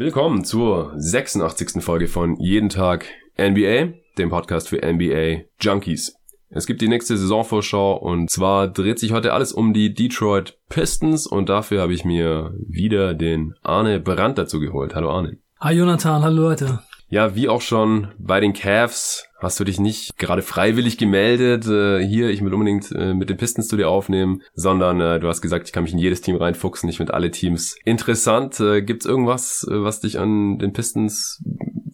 Willkommen zur 86. Folge von Jeden Tag NBA, dem Podcast für NBA Junkies. Es gibt die nächste Saisonvorschau und zwar dreht sich heute alles um die Detroit Pistons und dafür habe ich mir wieder den Arne Brandt dazu geholt. Hallo Arne. Hi Jonathan, hallo Leute. Ja, wie auch schon bei den Cavs hast du dich nicht gerade freiwillig gemeldet, äh, hier, ich will unbedingt äh, mit den Pistons zu dir aufnehmen, sondern äh, du hast gesagt, ich kann mich in jedes Team reinfuchsen, ich finde alle Teams interessant. Äh, Gibt es irgendwas, äh, was dich an den Pistons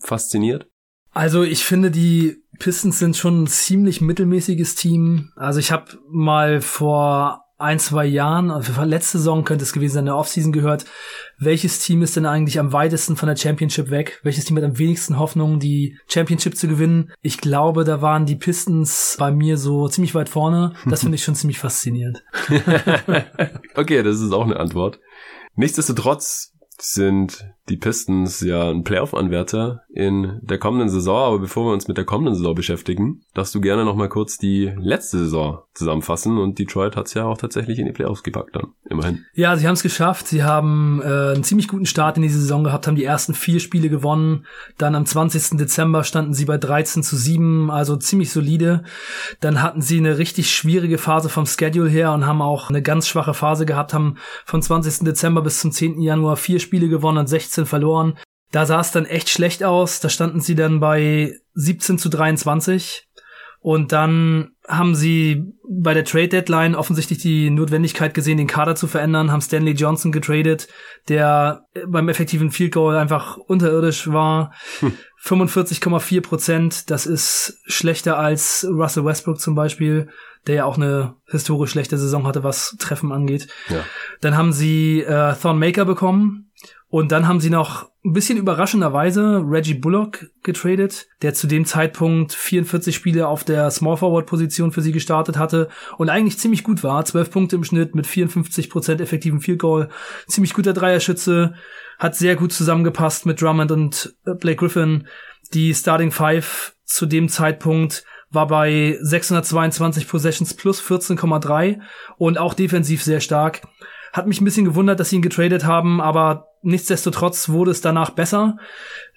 fasziniert? Also ich finde, die Pistons sind schon ein ziemlich mittelmäßiges Team. Also ich habe mal vor ein, zwei Jahren, also letzte Saison könnte es gewesen sein, in der Offseason gehört, welches Team ist denn eigentlich am weitesten von der Championship weg? Welches Team hat am wenigsten Hoffnung, die Championship zu gewinnen? Ich glaube, da waren die Pistons bei mir so ziemlich weit vorne. Das finde ich schon ziemlich faszinierend. okay, das ist auch eine Antwort. Nichtsdestotrotz sind die Pistons ja ein Playoff-Anwärter in der kommenden Saison. Aber bevor wir uns mit der kommenden Saison beschäftigen, darfst du gerne nochmal kurz die letzte Saison zusammenfassen. Und Detroit hat es ja auch tatsächlich in die Playoffs gepackt dann, immerhin. Ja, sie haben es geschafft. Sie haben äh, einen ziemlich guten Start in diese Saison gehabt, haben die ersten vier Spiele gewonnen. Dann am 20. Dezember standen sie bei 13 zu 7, also ziemlich solide. Dann hatten sie eine richtig schwierige Phase vom Schedule her und haben auch eine ganz schwache Phase gehabt, haben vom 20. Dezember bis zum 10. Januar vier Spiele gewonnen und 16 verloren. Da sah es dann echt schlecht aus. Da standen sie dann bei 17 zu 23. Und dann haben sie bei der Trade Deadline offensichtlich die Notwendigkeit gesehen, den Kader zu verändern, haben Stanley Johnson getradet, der beim effektiven Field Goal einfach unterirdisch war. Hm. 45,4 Prozent, das ist schlechter als Russell Westbrook zum Beispiel, der ja auch eine historisch schlechte Saison hatte, was Treffen angeht. Ja. Dann haben sie äh, Thorn Maker bekommen, und dann haben sie noch ein bisschen überraschenderweise Reggie Bullock getradet, der zu dem Zeitpunkt 44 Spiele auf der Small Forward Position für sie gestartet hatte und eigentlich ziemlich gut war. 12 Punkte im Schnitt mit 54 Prozent effektiven Field Goal. Ziemlich guter Dreierschütze. Hat sehr gut zusammengepasst mit Drummond und äh, Blake Griffin. Die Starting Five zu dem Zeitpunkt war bei 622 Possessions plus 14,3 und auch defensiv sehr stark. Hat mich ein bisschen gewundert, dass sie ihn getradet haben, aber nichtsdestotrotz wurde es danach besser.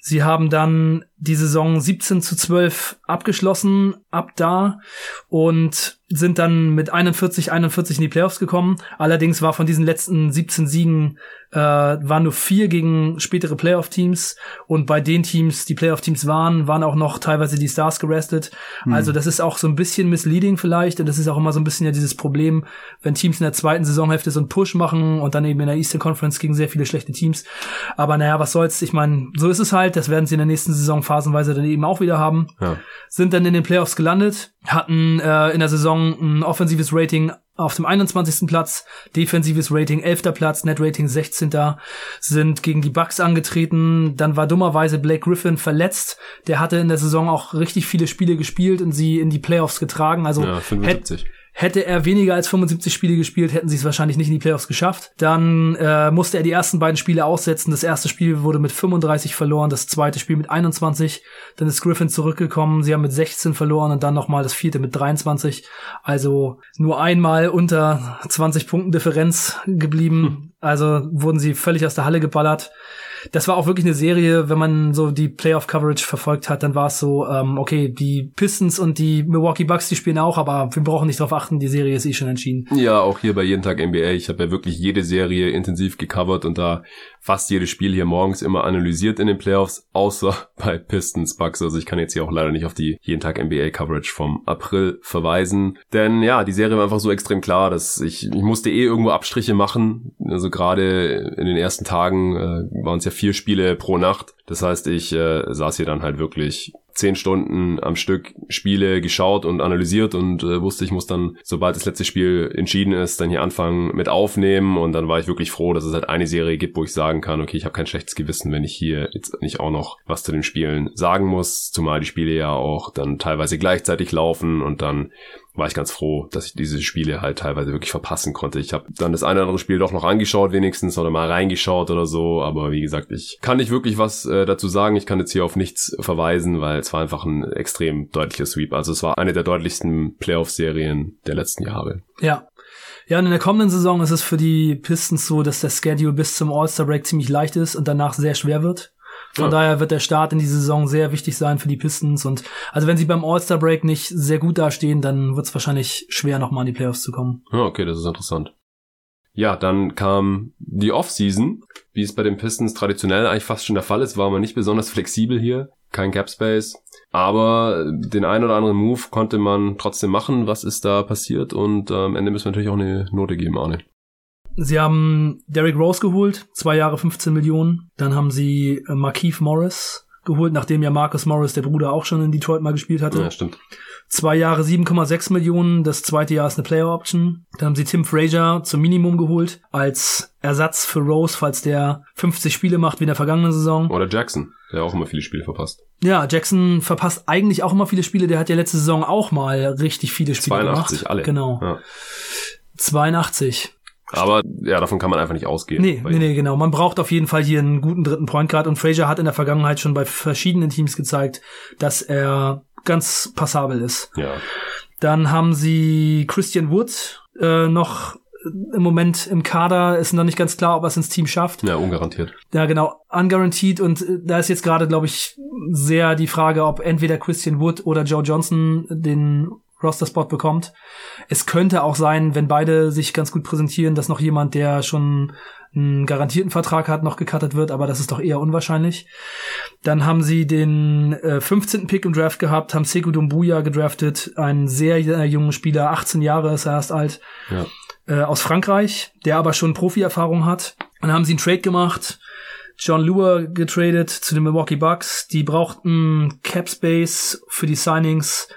Sie haben dann die Saison 17 zu 12 abgeschlossen ab da und sind dann mit 41, 41 in die Playoffs gekommen. Allerdings war von diesen letzten 17 Siegen äh, waren nur vier gegen spätere Playoff-Teams und bei den Teams, die Playoff-Teams waren, waren auch noch teilweise die Stars gerestet. Mhm. Also das ist auch so ein bisschen misleading vielleicht und das ist auch immer so ein bisschen ja dieses Problem, wenn Teams in der zweiten Saisonhälfte so einen Push machen und dann eben in der Eastern Conference gegen sehr viele schlechte Teams. Aber naja, was soll's? Ich meine, so ist es halt. Das werden sie in der nächsten Saison phasenweise dann eben auch wieder haben. Ja. Sind dann in den Playoffs gelandet, hatten äh, in der Saison ein offensives Rating auf dem 21. Platz, defensives Rating 11. Platz, Net Rating 16. sind gegen die Bucks angetreten. Dann war dummerweise Blake Griffin verletzt. Der hatte in der Saison auch richtig viele Spiele gespielt und sie in die Playoffs getragen. Also ja, 75. Hätte er weniger als 75 Spiele gespielt, hätten sie es wahrscheinlich nicht in die Playoffs geschafft. Dann äh, musste er die ersten beiden Spiele aussetzen. Das erste Spiel wurde mit 35 verloren, das zweite Spiel mit 21. Dann ist Griffin zurückgekommen. Sie haben mit 16 verloren und dann nochmal das vierte mit 23. Also nur einmal unter 20 Punkten Differenz geblieben. Hm. Also wurden sie völlig aus der Halle geballert das war auch wirklich eine Serie, wenn man so die Playoff-Coverage verfolgt hat, dann war es so, ähm, okay, die Pistons und die Milwaukee Bucks, die spielen auch, aber wir brauchen nicht darauf achten, die Serie ist eh schon entschieden. Ja, auch hier bei Jeden Tag NBA. Ich habe ja wirklich jede Serie intensiv gecovert und da fast jedes Spiel hier morgens immer analysiert in den Playoffs, außer bei Pistons Bucks. Also ich kann jetzt hier auch leider nicht auf die jeden Tag NBA Coverage vom April verweisen. Denn ja, die Serie war einfach so extrem klar, dass ich, ich musste eh irgendwo Abstriche machen. Also gerade in den ersten Tagen äh, waren es ja vier Spiele pro Nacht. Das heißt, ich äh, saß hier dann halt wirklich zehn Stunden am Stück Spiele geschaut und analysiert und äh, wusste, ich muss dann, sobald das letzte Spiel entschieden ist, dann hier anfangen mit aufnehmen und dann war ich wirklich froh, dass es halt eine Serie gibt, wo ich sagen kann, okay, ich habe kein schlechtes Gewissen, wenn ich hier jetzt nicht auch noch was zu den Spielen sagen muss, zumal die Spiele ja auch dann teilweise gleichzeitig laufen und dann war ich ganz froh, dass ich diese Spiele halt teilweise wirklich verpassen konnte. Ich habe dann das eine oder andere Spiel doch noch angeschaut wenigstens oder mal reingeschaut oder so, aber wie gesagt, ich kann nicht wirklich was äh, dazu sagen. Ich kann jetzt hier auf nichts verweisen, weil es war einfach ein extrem deutlicher Sweep. Also es war eine der deutlichsten Playoff-Serien der letzten Jahre. Ja, Ja, und in der kommenden Saison ist es für die Pistons so, dass der Schedule bis zum All-Star Break ziemlich leicht ist und danach sehr schwer wird. Von ja. daher wird der Start in die Saison sehr wichtig sein für die Pistons. Und also wenn sie beim All-Star Break nicht sehr gut dastehen, dann wird es wahrscheinlich schwer, nochmal in die Playoffs zu kommen. Ja, okay, das ist interessant. Ja, dann kam die Offseason, wie es bei den Pistons traditionell eigentlich fast schon der Fall ist, war man nicht besonders flexibel hier, kein Cap Space, aber den ein oder anderen Move konnte man trotzdem machen. Was ist da passiert? Und äh, am Ende müssen wir natürlich auch eine Note geben, Arne. Sie haben Derrick Rose geholt, zwei Jahre 15 Millionen. Dann haben sie äh, Markeith Morris geholt, nachdem ja Marcus Morris, der Bruder, auch schon in Detroit mal gespielt hatte. Ja, stimmt. Zwei Jahre 7,6 Millionen, das zweite Jahr ist eine Player Option. Dann haben sie Tim Frazier zum Minimum geholt, als Ersatz für Rose, falls der 50 Spiele macht wie in der vergangenen Saison. Oder Jackson, der auch immer viele Spiele verpasst. Ja, Jackson verpasst eigentlich auch immer viele Spiele, der hat ja letzte Saison auch mal richtig viele Spiele 82 gemacht. alle. Genau. Ja. 82. Aber ja, davon kann man einfach nicht ausgehen. Nee, nee, nee, genau. Man braucht auf jeden Fall hier einen guten dritten Point Guard und Frazier hat in der Vergangenheit schon bei verschiedenen Teams gezeigt, dass er ganz passabel ist. Ja. Dann haben sie Christian Wood äh, noch im Moment im Kader ist noch nicht ganz klar, ob er es ins Team schafft. Ja, ungarantiert. Ja, genau, ungarantied und äh, da ist jetzt gerade, glaube ich, sehr die Frage, ob entweder Christian Wood oder Joe Johnson den Roster-Spot bekommt. Es könnte auch sein, wenn beide sich ganz gut präsentieren, dass noch jemand, der schon einen garantierten Vertrag hat, noch gecuttet wird, aber das ist doch eher unwahrscheinlich. Dann haben sie den äh, 15. Pick im Draft gehabt, haben Sekou Dumbuya gedraftet, einen sehr, sehr jungen Spieler, 18 Jahre ist er erst alt, ja. äh, aus Frankreich, der aber schon Profi-Erfahrung hat. Dann haben sie einen Trade gemacht, John Lua getradet zu den Milwaukee Bucks. Die brauchten Cap Space für die Signings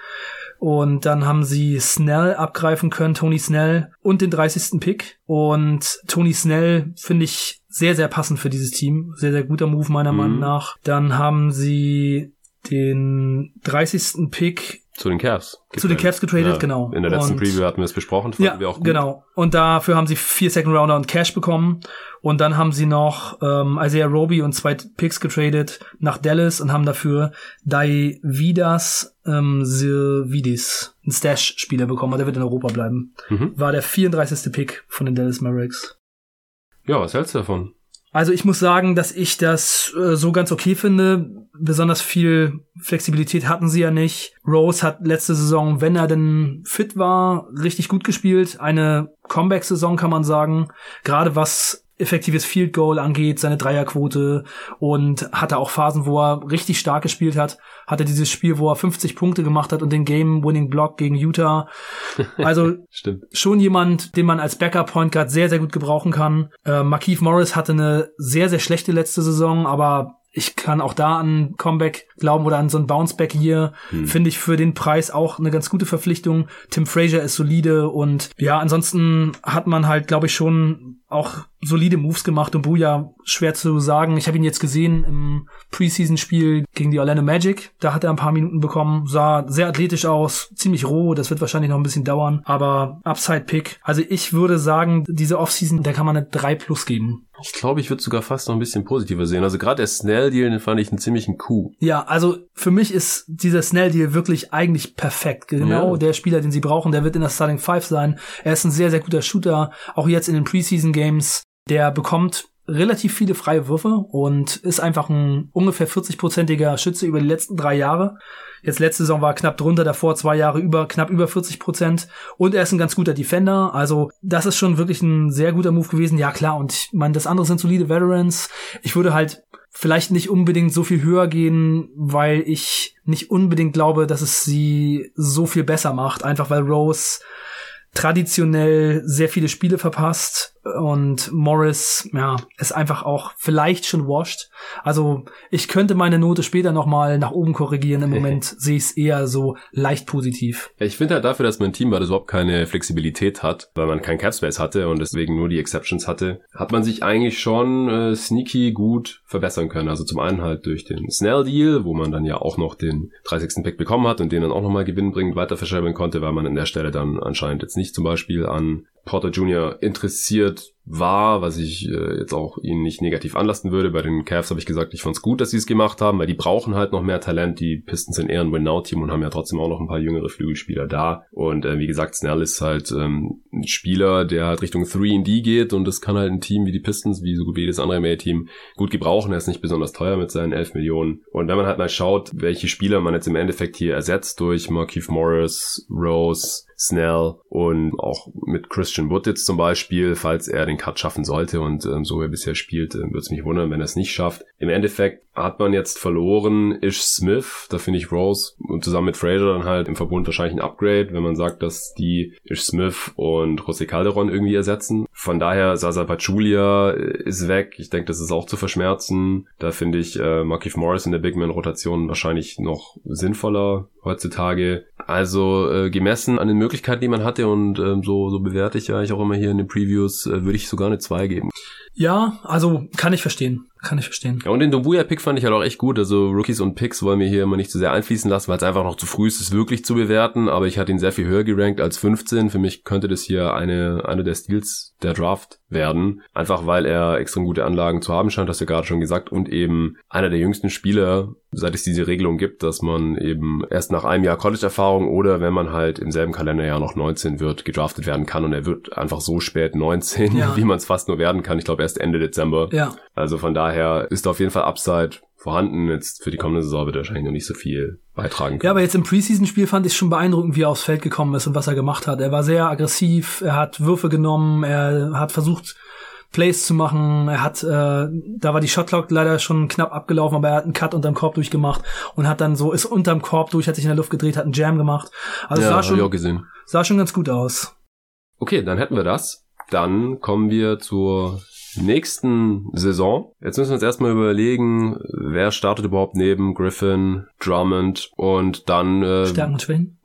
und dann haben sie Snell abgreifen können, Tony Snell und den 30. Pick. Und Tony Snell finde ich sehr, sehr passend für dieses Team. Sehr, sehr guter Move meiner mhm. Meinung nach. Dann haben sie den 30. Pick zu den Cavs. Zu den Cavs getradet, ja, genau. In der letzten und, Preview hatten wir es besprochen, ja, wir auch gut. genau. Und dafür haben sie vier Second Rounder und Cash bekommen. Und dann haben sie noch ähm, Isaiah Roby und zwei Picks getradet nach Dallas und haben dafür Daividas ähm, Silvidis, einen Stash-Spieler bekommen. Der wird in Europa bleiben. Mhm. War der 34. Pick von den Dallas Mavericks. Ja, was hältst du davon? Also ich muss sagen, dass ich das äh, so ganz okay finde. Besonders viel Flexibilität hatten sie ja nicht. Rose hat letzte Saison, wenn er denn fit war, richtig gut gespielt. Eine Comeback-Saison kann man sagen. Gerade was effektives Field Goal angeht, seine Dreierquote und hatte auch Phasen, wo er richtig stark gespielt hat. Hatte dieses Spiel, wo er 50 Punkte gemacht hat und den Game-Winning Block gegen Utah. Also schon jemand, den man als Backup Point Guard sehr, sehr gut gebrauchen kann. Äh, Markeith Morris hatte eine sehr, sehr schlechte letzte Saison, aber ich kann auch da an Comeback glauben oder an so ein Bounceback hier. Hm. Finde ich für den Preis auch eine ganz gute Verpflichtung. Tim Frazier ist solide und ja, ansonsten hat man halt, glaube ich, schon auch solide Moves gemacht und Buja schwer zu sagen. Ich habe ihn jetzt gesehen im Preseason-Spiel gegen die Orlando Magic. Da hat er ein paar Minuten bekommen, sah sehr athletisch aus, ziemlich roh. Das wird wahrscheinlich noch ein bisschen dauern, aber Upside-Pick. Also ich würde sagen, diese Offseason, da kann man eine 3 plus geben. Ich glaube, ich würde sogar fast noch ein bisschen positiver sehen. Also gerade der Snell-Deal, den fand ich einen ziemlichen Coup. Ja, also für mich ist dieser Snell-Deal wirklich eigentlich perfekt. Genau ja. der Spieler, den sie brauchen, der wird in der Starting Five sein. Er ist ein sehr, sehr guter Shooter. Auch jetzt in den Preseason-Games. Der bekommt relativ viele freie Würfe und ist einfach ein ungefähr 40-prozentiger Schütze über die letzten drei Jahre. Jetzt letzte Saison war knapp drunter, davor zwei Jahre über, knapp über 40 Prozent. Und er ist ein ganz guter Defender. Also das ist schon wirklich ein sehr guter Move gewesen. Ja klar, und ich meine, das andere sind solide Veterans. Ich würde halt vielleicht nicht unbedingt so viel höher gehen, weil ich nicht unbedingt glaube, dass es sie so viel besser macht. Einfach weil Rose traditionell sehr viele Spiele verpasst und Morris, ja, ist einfach auch vielleicht schon washed. Also ich könnte meine Note später nochmal nach oben korrigieren. Im Moment sehe ich es eher so leicht positiv. Ja, ich finde halt dafür, dass mein Team weil das überhaupt keine Flexibilität hat, weil man kein Capspace hatte und deswegen nur die Exceptions hatte, hat man sich eigentlich schon äh, sneaky gut verbessern können. Also zum einen halt durch den Snell-Deal, wo man dann ja auch noch den 30. Pick bekommen hat und den dann auch nochmal gewinnbringend weiter verschreiben konnte, weil man an der Stelle dann anscheinend jetzt nicht zum Beispiel an Porter Jr. interessiert war, was ich äh, jetzt auch ihnen nicht negativ anlasten würde. Bei den Cavs habe ich gesagt, ich fand es gut, dass sie es gemacht haben, weil die brauchen halt noch mehr Talent. Die Pistons sind eher ein Win-Now-Team und haben ja trotzdem auch noch ein paar jüngere Flügelspieler da. Und äh, wie gesagt, Snell ist halt ähm, ein Spieler, der halt Richtung 3D geht und das kann halt ein Team wie die Pistons, wie so gut wie jedes andere NBA-Team, gut gebrauchen. Er ist nicht besonders teuer mit seinen 11 Millionen. Und wenn man halt mal schaut, welche Spieler man jetzt im Endeffekt hier ersetzt durch Markeith Morris, Rose, Snell und auch mit Christian Wood jetzt zum Beispiel, falls er den Cut schaffen sollte und ähm, so er bisher spielt, äh, würde es mich wundern, wenn er es nicht schafft. Im Endeffekt hat man jetzt verloren Ish Smith, da finde ich Rose und zusammen mit Fraser dann halt im Verbund wahrscheinlich ein Upgrade, wenn man sagt, dass die Ish Smith und José Calderon irgendwie ersetzen. Von daher, Sasa Pachulia äh, ist weg. Ich denke, das ist auch zu verschmerzen. Da finde ich äh, Markif Morris in der Big Man-Rotation wahrscheinlich noch sinnvoller heutzutage. Also äh, gemessen an den Möglichkeiten, die man hatte und äh, so, so bewerte ich ja eigentlich auch immer hier in den Previews, äh, würde ich sogar eine 2 geben. Ja, also kann ich verstehen. Kann ich verstehen. Ja, und den Dobuya-Pick fand ich halt auch echt gut. Also Rookies und Picks wollen wir hier immer nicht zu sehr einfließen lassen, weil es einfach noch zu früh ist, es wirklich zu bewerten. Aber ich hatte ihn sehr viel höher gerankt als 15. Für mich könnte das hier eine, eine der Steals der Draft werden. Einfach weil er extrem gute Anlagen zu haben scheint, hast du gerade schon gesagt. Und eben einer der jüngsten Spieler, seit es diese Regelung gibt, dass man eben erst nach einem Jahr College-Erfahrung oder wenn man halt im selben Kalenderjahr noch 19 wird, gedraftet werden kann. Und er wird einfach so spät 19, ja. wie man es fast nur werden kann. Ich glaube erst Ende Dezember. Ja. Also von daher ist auf jeden Fall Upside vorhanden. Jetzt für die kommende Saison wird er wahrscheinlich noch nicht so viel beitragen können. Ja, aber jetzt im Preseason-Spiel fand ich schon beeindruckend, wie er aufs Feld gekommen ist und was er gemacht hat. Er war sehr aggressiv, er hat Würfe genommen, er hat versucht, Plays zu machen. Er hat, äh, da war die Shotclock leider schon knapp abgelaufen, aber er hat einen Cut unterm Korb durchgemacht und hat dann so, ist unterm Korb durch, hat sich in der Luft gedreht, hat einen Jam gemacht. Also ja, sah schon, sah schon ganz gut aus. Okay, dann hätten wir das. Dann kommen wir zur nächsten Saison. Jetzt müssen wir uns erstmal überlegen, wer startet überhaupt neben Griffin, Drummond und dann äh, und Schwächen?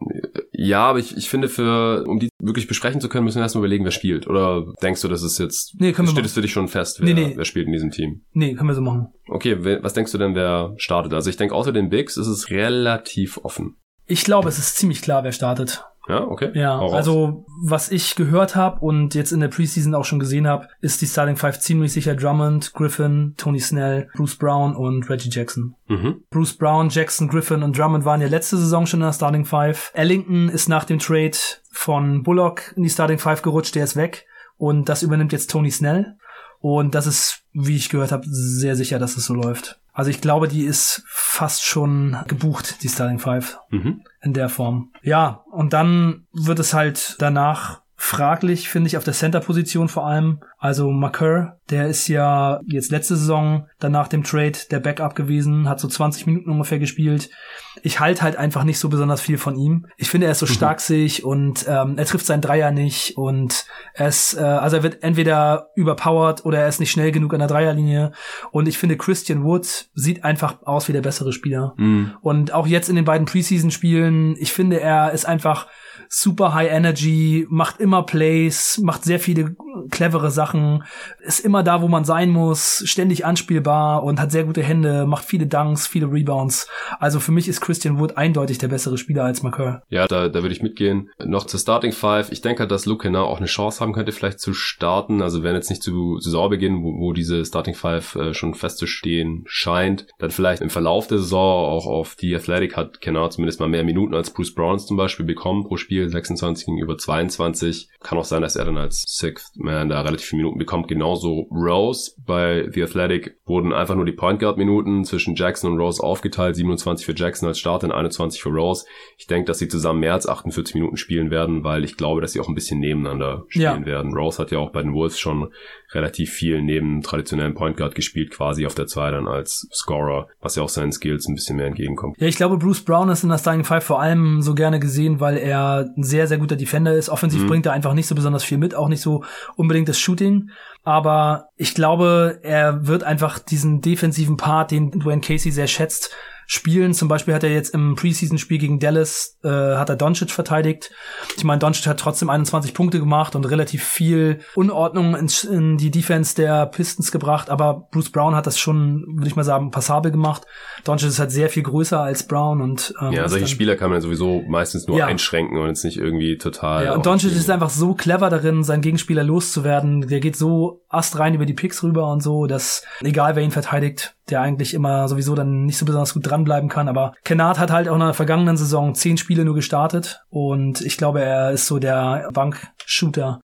Ja, aber ich, ich finde, für um die wirklich besprechen zu können, müssen wir erstmal überlegen, wer spielt. Oder denkst du, das ist jetzt nee, können steht es für dich schon fest, wer, nee, nee. wer spielt in diesem Team? Nee, können wir so machen. Okay, was denkst du denn, wer startet? Also ich denke, außer den Bigs ist es relativ offen. Ich glaube, es ist ziemlich klar, wer startet. Ja, okay. Ja, also was ich gehört habe und jetzt in der Preseason auch schon gesehen habe, ist die Starting Five ziemlich sicher Drummond, Griffin, Tony Snell, Bruce Brown und Reggie Jackson. Mhm. Bruce Brown, Jackson, Griffin und Drummond waren ja letzte Saison schon in der Starting Five. Ellington ist nach dem Trade von Bullock in die Starting Five gerutscht, der ist weg und das übernimmt jetzt Tony Snell. Und das ist, wie ich gehört habe, sehr sicher, dass es so läuft. Also ich glaube, die ist fast schon gebucht, die Starting Five. Mhm. In der Form. Ja, und dann wird es halt danach fraglich, finde ich, auf der Center-Position vor allem. Also Makur, der ist ja jetzt letzte Saison dann nach dem Trade der Backup gewesen, hat so 20 Minuten ungefähr gespielt. Ich halte halt einfach nicht so besonders viel von ihm. Ich finde, er ist so mhm. starksig und ähm, er trifft seinen Dreier nicht und er ist, äh, also er wird entweder überpowered oder er ist nicht schnell genug an der Dreierlinie. Und ich finde, Christian Wood sieht einfach aus wie der bessere Spieler. Mhm. Und auch jetzt in den beiden Preseason-Spielen, ich finde, er ist einfach super high energy, macht immer Plays, macht sehr viele clevere Sachen, ist immer da, wo man sein muss, ständig anspielbar und hat sehr gute Hände, macht viele Dunks, viele Rebounds. Also für mich ist Christian Wood eindeutig der bessere Spieler als McCurr. Ja, da, da würde ich mitgehen. Noch zur Starting Five. Ich denke, dass Luke Henna auch eine Chance haben könnte, vielleicht zu starten. Also wenn jetzt nicht zu Saisonbeginn, wo, wo diese Starting Five äh, schon festzustehen scheint, dann vielleicht im Verlauf der Saison auch auf die Athletic hat Kenner zumindest mal mehr Minuten als Bruce Browns zum Beispiel bekommen pro Spiel, 26 gegenüber 22. Kann auch sein, dass er dann als Sixth Man da relativ viele Minuten bekommt. Genauso Rose bei The Athletic wurden einfach nur die Point Guard Minuten zwischen Jackson und Rose aufgeteilt. 27 für Jackson als Starter und 21 für Rose. Ich denke, dass sie zusammen mehr als 48 Minuten spielen werden, weil ich glaube, dass sie auch ein bisschen nebeneinander spielen ja. werden. Rose hat ja auch bei den Wolves schon relativ viel neben traditionellen Point Guard gespielt, quasi auf der 2 dann als Scorer, was ja auch seinen Skills ein bisschen mehr entgegenkommt. Ja, ich glaube, Bruce Brown ist in der Starting Five vor allem so gerne gesehen, weil er ein sehr, sehr guter Defender ist. Offensiv mhm. bringt er einfach nicht so besonders viel mit, auch nicht so unbedingt das Shooting. Aber ich glaube, er wird einfach diesen defensiven Part, den Dwayne Casey sehr schätzt, Spielen. Zum Beispiel hat er jetzt im Preseason-Spiel gegen Dallas, äh, hat er Doncic verteidigt. Ich meine, Doncic hat trotzdem 21 Punkte gemacht und relativ viel Unordnung in, in die Defense der Pistons gebracht, aber Bruce Brown hat das schon, würde ich mal sagen, passabel gemacht. Doncic ist halt sehr viel größer als Brown und ähm, Ja, solche Spieler kann man sowieso meistens nur ja. einschränken und jetzt nicht irgendwie total. Ja, und Doncic ist einfach so clever darin, seinen Gegenspieler loszuwerden. Der geht so astrein über die Picks rüber und so, dass egal wer ihn verteidigt, der eigentlich immer sowieso dann nicht so besonders gut dranbleiben kann. Aber Kennard hat halt auch in der vergangenen Saison zehn Spiele nur gestartet und ich glaube, er ist so der Bankshooter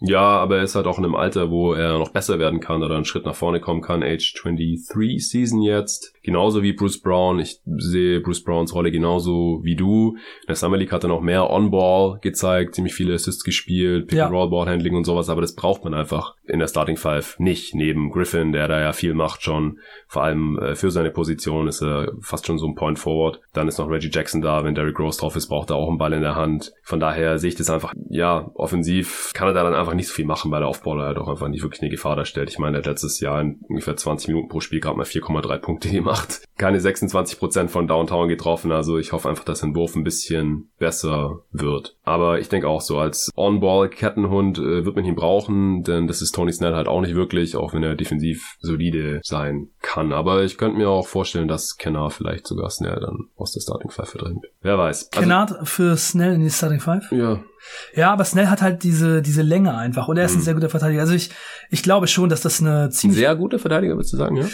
ja, aber er ist halt auch in einem Alter, wo er noch besser werden kann oder einen Schritt nach vorne kommen kann. Age 23 Season jetzt. Genauso wie Bruce Brown. Ich sehe Bruce Browns Rolle genauso wie du. In der Summer League hat er noch mehr On-Ball gezeigt, ziemlich viele Assists gespielt, Pick-and-Roll-Ball-Handling und sowas, aber das braucht man einfach in der Starting Five nicht. Neben Griffin, der da ja viel macht schon. Vor allem äh, für seine Position ist er fast schon so ein Point Forward. Dann ist noch Reggie Jackson da. Wenn Derrick Rose drauf ist, braucht er auch einen Ball in der Hand. Von daher sehe ich das einfach, ja, offensiv kann er da dann einfach nicht so viel machen, weil der Aufbauer halt auch einfach nicht wirklich eine Gefahr darstellt. Ich meine, er hat letztes Jahr in ungefähr 20 Minuten pro Spiel gerade mal 4,3 Punkte gemacht. Keine 26 Prozent von Downtown getroffen. Also ich hoffe einfach, dass sein Wurf ein bisschen besser wird. Aber ich denke auch so, als On-Ball-Kettenhund äh, wird man ihn brauchen, denn das ist Tony Snell halt auch nicht wirklich, auch wenn er defensiv solide sein kann. Aber ich könnte mir auch vorstellen, dass Kennard vielleicht sogar Snell dann aus der Starting Five verdrängt. Wer weiß. Also, Kennard für Snell in die Starting Five? Ja, ja, aber Snell hat halt diese, diese Länge einfach und er ist ein mhm. sehr guter Verteidiger. Also ich, ich glaube schon, dass das eine ziemlich. Sehr guter Verteidiger, würdest du sagen, ja?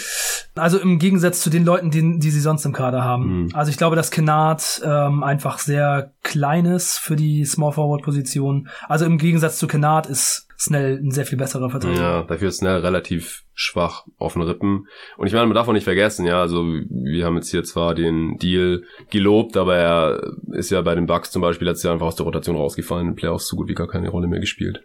Also im Gegensatz zu den Leuten, die, die sie sonst im Kader haben. Mhm. Also ich glaube, dass Kennard ähm, einfach sehr klein ist für die Small Forward Position. Also im Gegensatz zu Kennard ist Snell ein sehr viel besserer Verteidiger. Ja, dafür ist Snell relativ schwach auf den Rippen. Und ich meine, man darf auch nicht vergessen, ja, also wir haben jetzt hier zwar den Deal gelobt, aber er ist ja bei den Bucks zum Beispiel letztes Jahr einfach aus der Rotation rausgefallen, in Playoffs so gut wie gar keine Rolle mehr gespielt.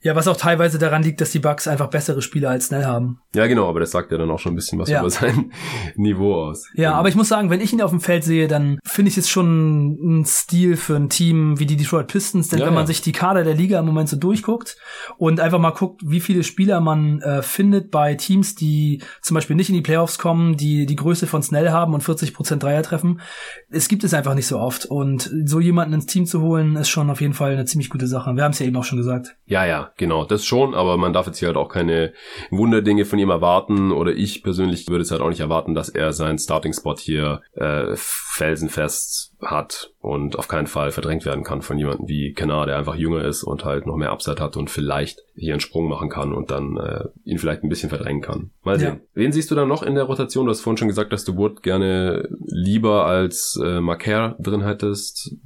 Ja, was auch teilweise daran liegt, dass die Bucks einfach bessere Spieler als Snell haben. Ja, genau, aber das sagt ja dann auch schon ein bisschen was ja. über sein Niveau aus. Ja, aber ich muss sagen, wenn ich ihn auf dem Feld sehe, dann finde ich es schon ein Stil für ein Team wie die Detroit Pistons, denn ja, wenn man ja. sich die Kader der Liga im Moment so durchguckt und einfach mal guckt, wie viele Spieler man äh, findet bei Teams, die zum Beispiel nicht in die Playoffs kommen, die die Größe von Snell haben und 40 Prozent Dreier treffen, es gibt es einfach nicht so oft und so jemanden ins Team zu holen, ist schon auf jeden Fall eine ziemlich gute Sache. Wir haben es ja eben auch schon gesagt. Ja, ja, genau, das schon, aber man darf jetzt hier halt auch keine Wunderdinge von ihm erwarten oder ich persönlich würde es halt auch nicht erwarten, dass er seinen Starting-Spot hier äh, felsenfest hat und auf keinen Fall verdrängt werden kann von jemandem wie Kenar, der einfach jünger ist und halt noch mehr Upside hat und vielleicht hier einen Sprung machen kann und dann äh, ihn vielleicht ein bisschen verdrängen kann. Mal sehen. Ja. Wen siehst du dann noch in der Rotation? Du hast vorhin schon gesagt, dass du Wood gerne lieber als äh, Marker drin hättest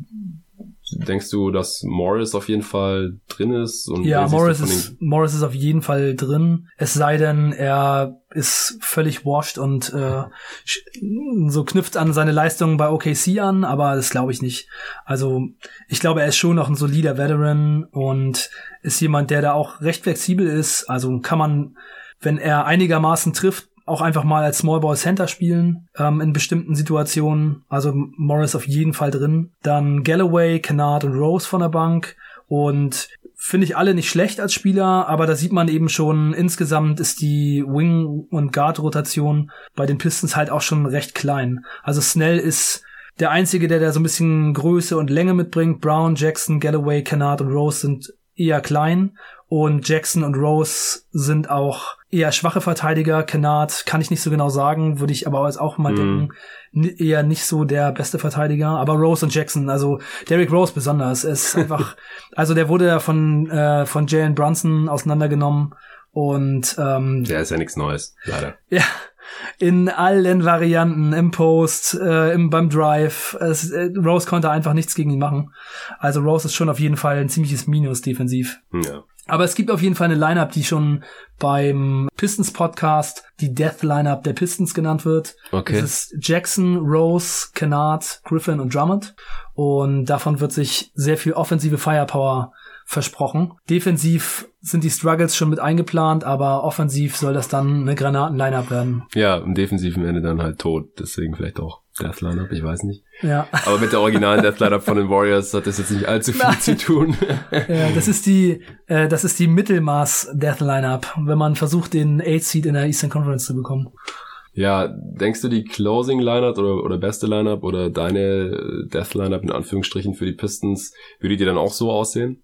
denkst du, dass Morris auf jeden Fall drin ist? Und ja, Morris ist, Morris ist auf jeden Fall drin. Es sei denn, er ist völlig washed und äh, so knüpft an seine Leistungen bei OKC an, aber das glaube ich nicht. Also ich glaube, er ist schon noch ein solider Veteran und ist jemand, der da auch recht flexibel ist. Also kann man, wenn er einigermaßen trifft, auch einfach mal als Small Ball Center spielen ähm, in bestimmten Situationen. Also Morris auf jeden Fall drin. Dann Galloway, Kennard und Rose von der Bank. Und finde ich alle nicht schlecht als Spieler, aber da sieht man eben schon, insgesamt ist die Wing- und Guard-Rotation bei den Pistons halt auch schon recht klein. Also Snell ist der Einzige, der da so ein bisschen Größe und Länge mitbringt. Brown, Jackson, Galloway, Kennard und Rose sind eher klein und Jackson und Rose sind auch eher schwache Verteidiger. Kennard kann ich nicht so genau sagen, würde ich aber auch mal mm. denken, eher nicht so der beste Verteidiger. Aber Rose und Jackson, also Derrick Rose besonders, ist einfach, also der wurde ja von, äh, von Jalen Brunson auseinandergenommen und ähm, der ist ja nichts Neues, leider. Ja, in allen Varianten, im Post, äh, im, beim Drive. Es, äh, Rose konnte einfach nichts gegen ihn machen. Also Rose ist schon auf jeden Fall ein ziemliches Minus defensiv. Ja. Aber es gibt auf jeden Fall eine Lineup, die schon beim Pistons Podcast die Death Lineup der Pistons genannt wird. Okay. Das ist Jackson, Rose, Kennard, Griffin und Drummond. Und davon wird sich sehr viel offensive Firepower versprochen. Defensiv sind die Struggles schon mit eingeplant, aber offensiv soll das dann eine Granaten-Lineup werden. Ja, im defensiven Ende dann halt tot. Deswegen vielleicht auch Death Lineup, ich weiß nicht. Ja. Aber mit der originalen Death Lineup von den Warriors hat das jetzt nicht allzu viel Nein. zu tun. ja, das ist die, äh, das ist die Mittelmaß Death Lineup, wenn man versucht, den 8 Seed in der Eastern Conference zu bekommen. Ja, denkst du die Closing Lineup oder, oder beste Lineup oder deine Death Lineup in Anführungsstrichen für die Pistons, würde die dann auch so aussehen?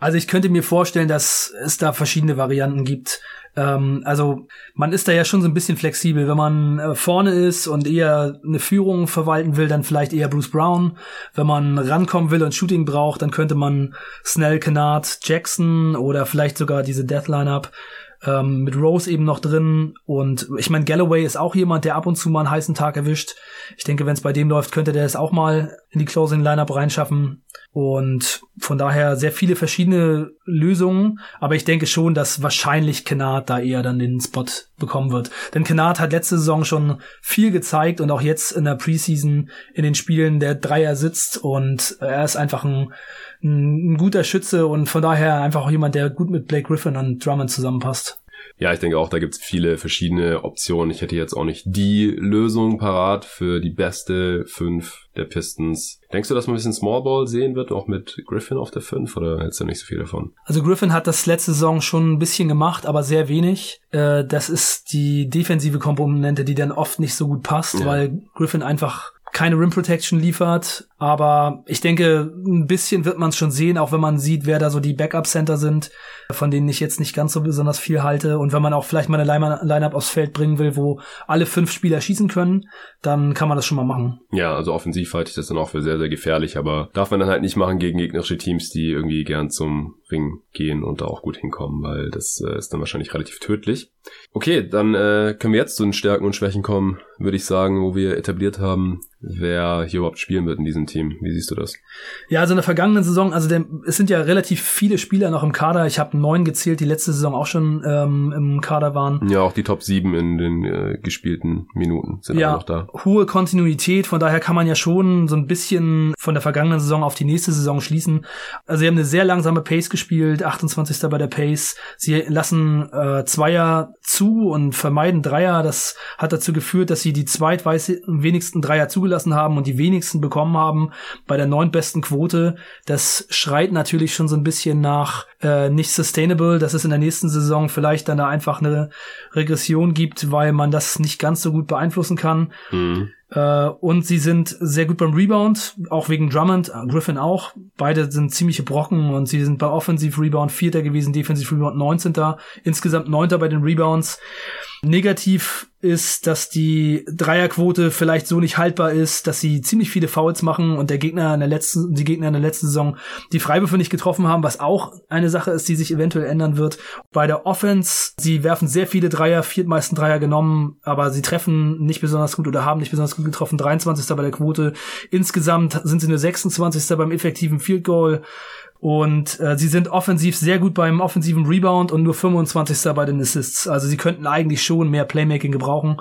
Also ich könnte mir vorstellen, dass es da verschiedene Varianten gibt. Ähm, also man ist da ja schon so ein bisschen flexibel. Wenn man äh, vorne ist und eher eine Führung verwalten will, dann vielleicht eher Bruce Brown. Wenn man rankommen will und Shooting braucht, dann könnte man Snell, Kennard, Jackson oder vielleicht sogar diese Death Lineup ähm, mit Rose eben noch drin. Und ich meine, Galloway ist auch jemand, der ab und zu mal einen heißen Tag erwischt. Ich denke, wenn es bei dem läuft, könnte der es auch mal in die Closing Lineup reinschaffen. Und von daher sehr viele verschiedene Lösungen. Aber ich denke schon, dass wahrscheinlich Kennard da eher dann den Spot bekommen wird. Denn Kennard hat letzte Saison schon viel gezeigt und auch jetzt in der Preseason in den Spielen der Dreier sitzt und er ist einfach ein, ein guter Schütze und von daher einfach auch jemand, der gut mit Blake Griffin und Drummond zusammenpasst. Ja, ich denke auch, da gibt's viele verschiedene Optionen. Ich hätte jetzt auch nicht die Lösung parat für die beste fünf der Pistons. Denkst du, dass man ein bisschen Small Ball sehen wird, auch mit Griffin auf der fünf oder hältst du nicht so viel davon? Also Griffin hat das letzte Saison schon ein bisschen gemacht, aber sehr wenig. Äh, das ist die defensive Komponente, die dann oft nicht so gut passt, ja. weil Griffin einfach keine Rim Protection liefert. Aber ich denke, ein bisschen wird man es schon sehen, auch wenn man sieht, wer da so die Backup Center sind, von denen ich jetzt nicht ganz so besonders viel halte. Und wenn man auch vielleicht mal eine Lineup aufs Feld bringen will, wo alle fünf Spieler schießen können, dann kann man das schon mal machen. Ja, also offensiv halte ich das dann auch für sehr, sehr gefährlich, aber darf man dann halt nicht machen gegen gegnerische Teams, die irgendwie gern zum Ring gehen und da auch gut hinkommen, weil das äh, ist dann wahrscheinlich relativ tödlich. Okay, dann äh, können wir jetzt zu den Stärken und Schwächen kommen, würde ich sagen, wo wir etabliert haben, wer hier überhaupt spielen wird in diesem Team. Wie siehst du das? Ja, also in der vergangenen Saison, also der, es sind ja relativ viele Spieler noch im Kader. Ich habe neun gezählt, die letzte Saison auch schon ähm, im Kader waren. Ja, auch die Top sieben in den äh, gespielten Minuten sind ja, auch noch da. Hohe Kontinuität, von daher kann man ja schon so ein bisschen von der vergangenen Saison auf die nächste Saison schließen. Also sie haben eine sehr langsame Pace gespielt, 28. bei der Pace. Sie lassen äh, Zweier zu und vermeiden Dreier. Das hat dazu geführt, dass sie die zweitwenigsten Dreier zugelassen haben und die wenigsten bekommen haben bei der neuntbesten Quote. Das schreit natürlich schon so ein bisschen nach äh, nicht sustainable, dass es in der nächsten Saison vielleicht dann da einfach eine Regression gibt, weil man das nicht ganz so gut beeinflussen kann. Mhm. Äh, und sie sind sehr gut beim Rebound, auch wegen Drummond, äh, Griffin auch. Beide sind ziemliche Brocken und sie sind bei Offensive Rebound Vierter gewesen, Defensive Rebound 19. Insgesamt Neunter bei den Rebounds. Negativ ist, dass die Dreierquote vielleicht so nicht haltbar ist, dass sie ziemlich viele Fouls machen und der Gegner in der letzten, die Gegner in der letzten Saison die Freiwürfe nicht getroffen haben, was auch eine Sache ist, die sich eventuell ändern wird. Bei der Offense, sie werfen sehr viele Dreier, viertmeisten Dreier genommen, aber sie treffen nicht besonders gut oder haben nicht besonders gut getroffen, 23. bei der Quote. Insgesamt sind sie nur 26. beim effektiven Field Goal. Und äh, sie sind offensiv sehr gut beim offensiven Rebound und nur 25. bei den Assists. Also sie könnten eigentlich schon mehr Playmaking gebrauchen.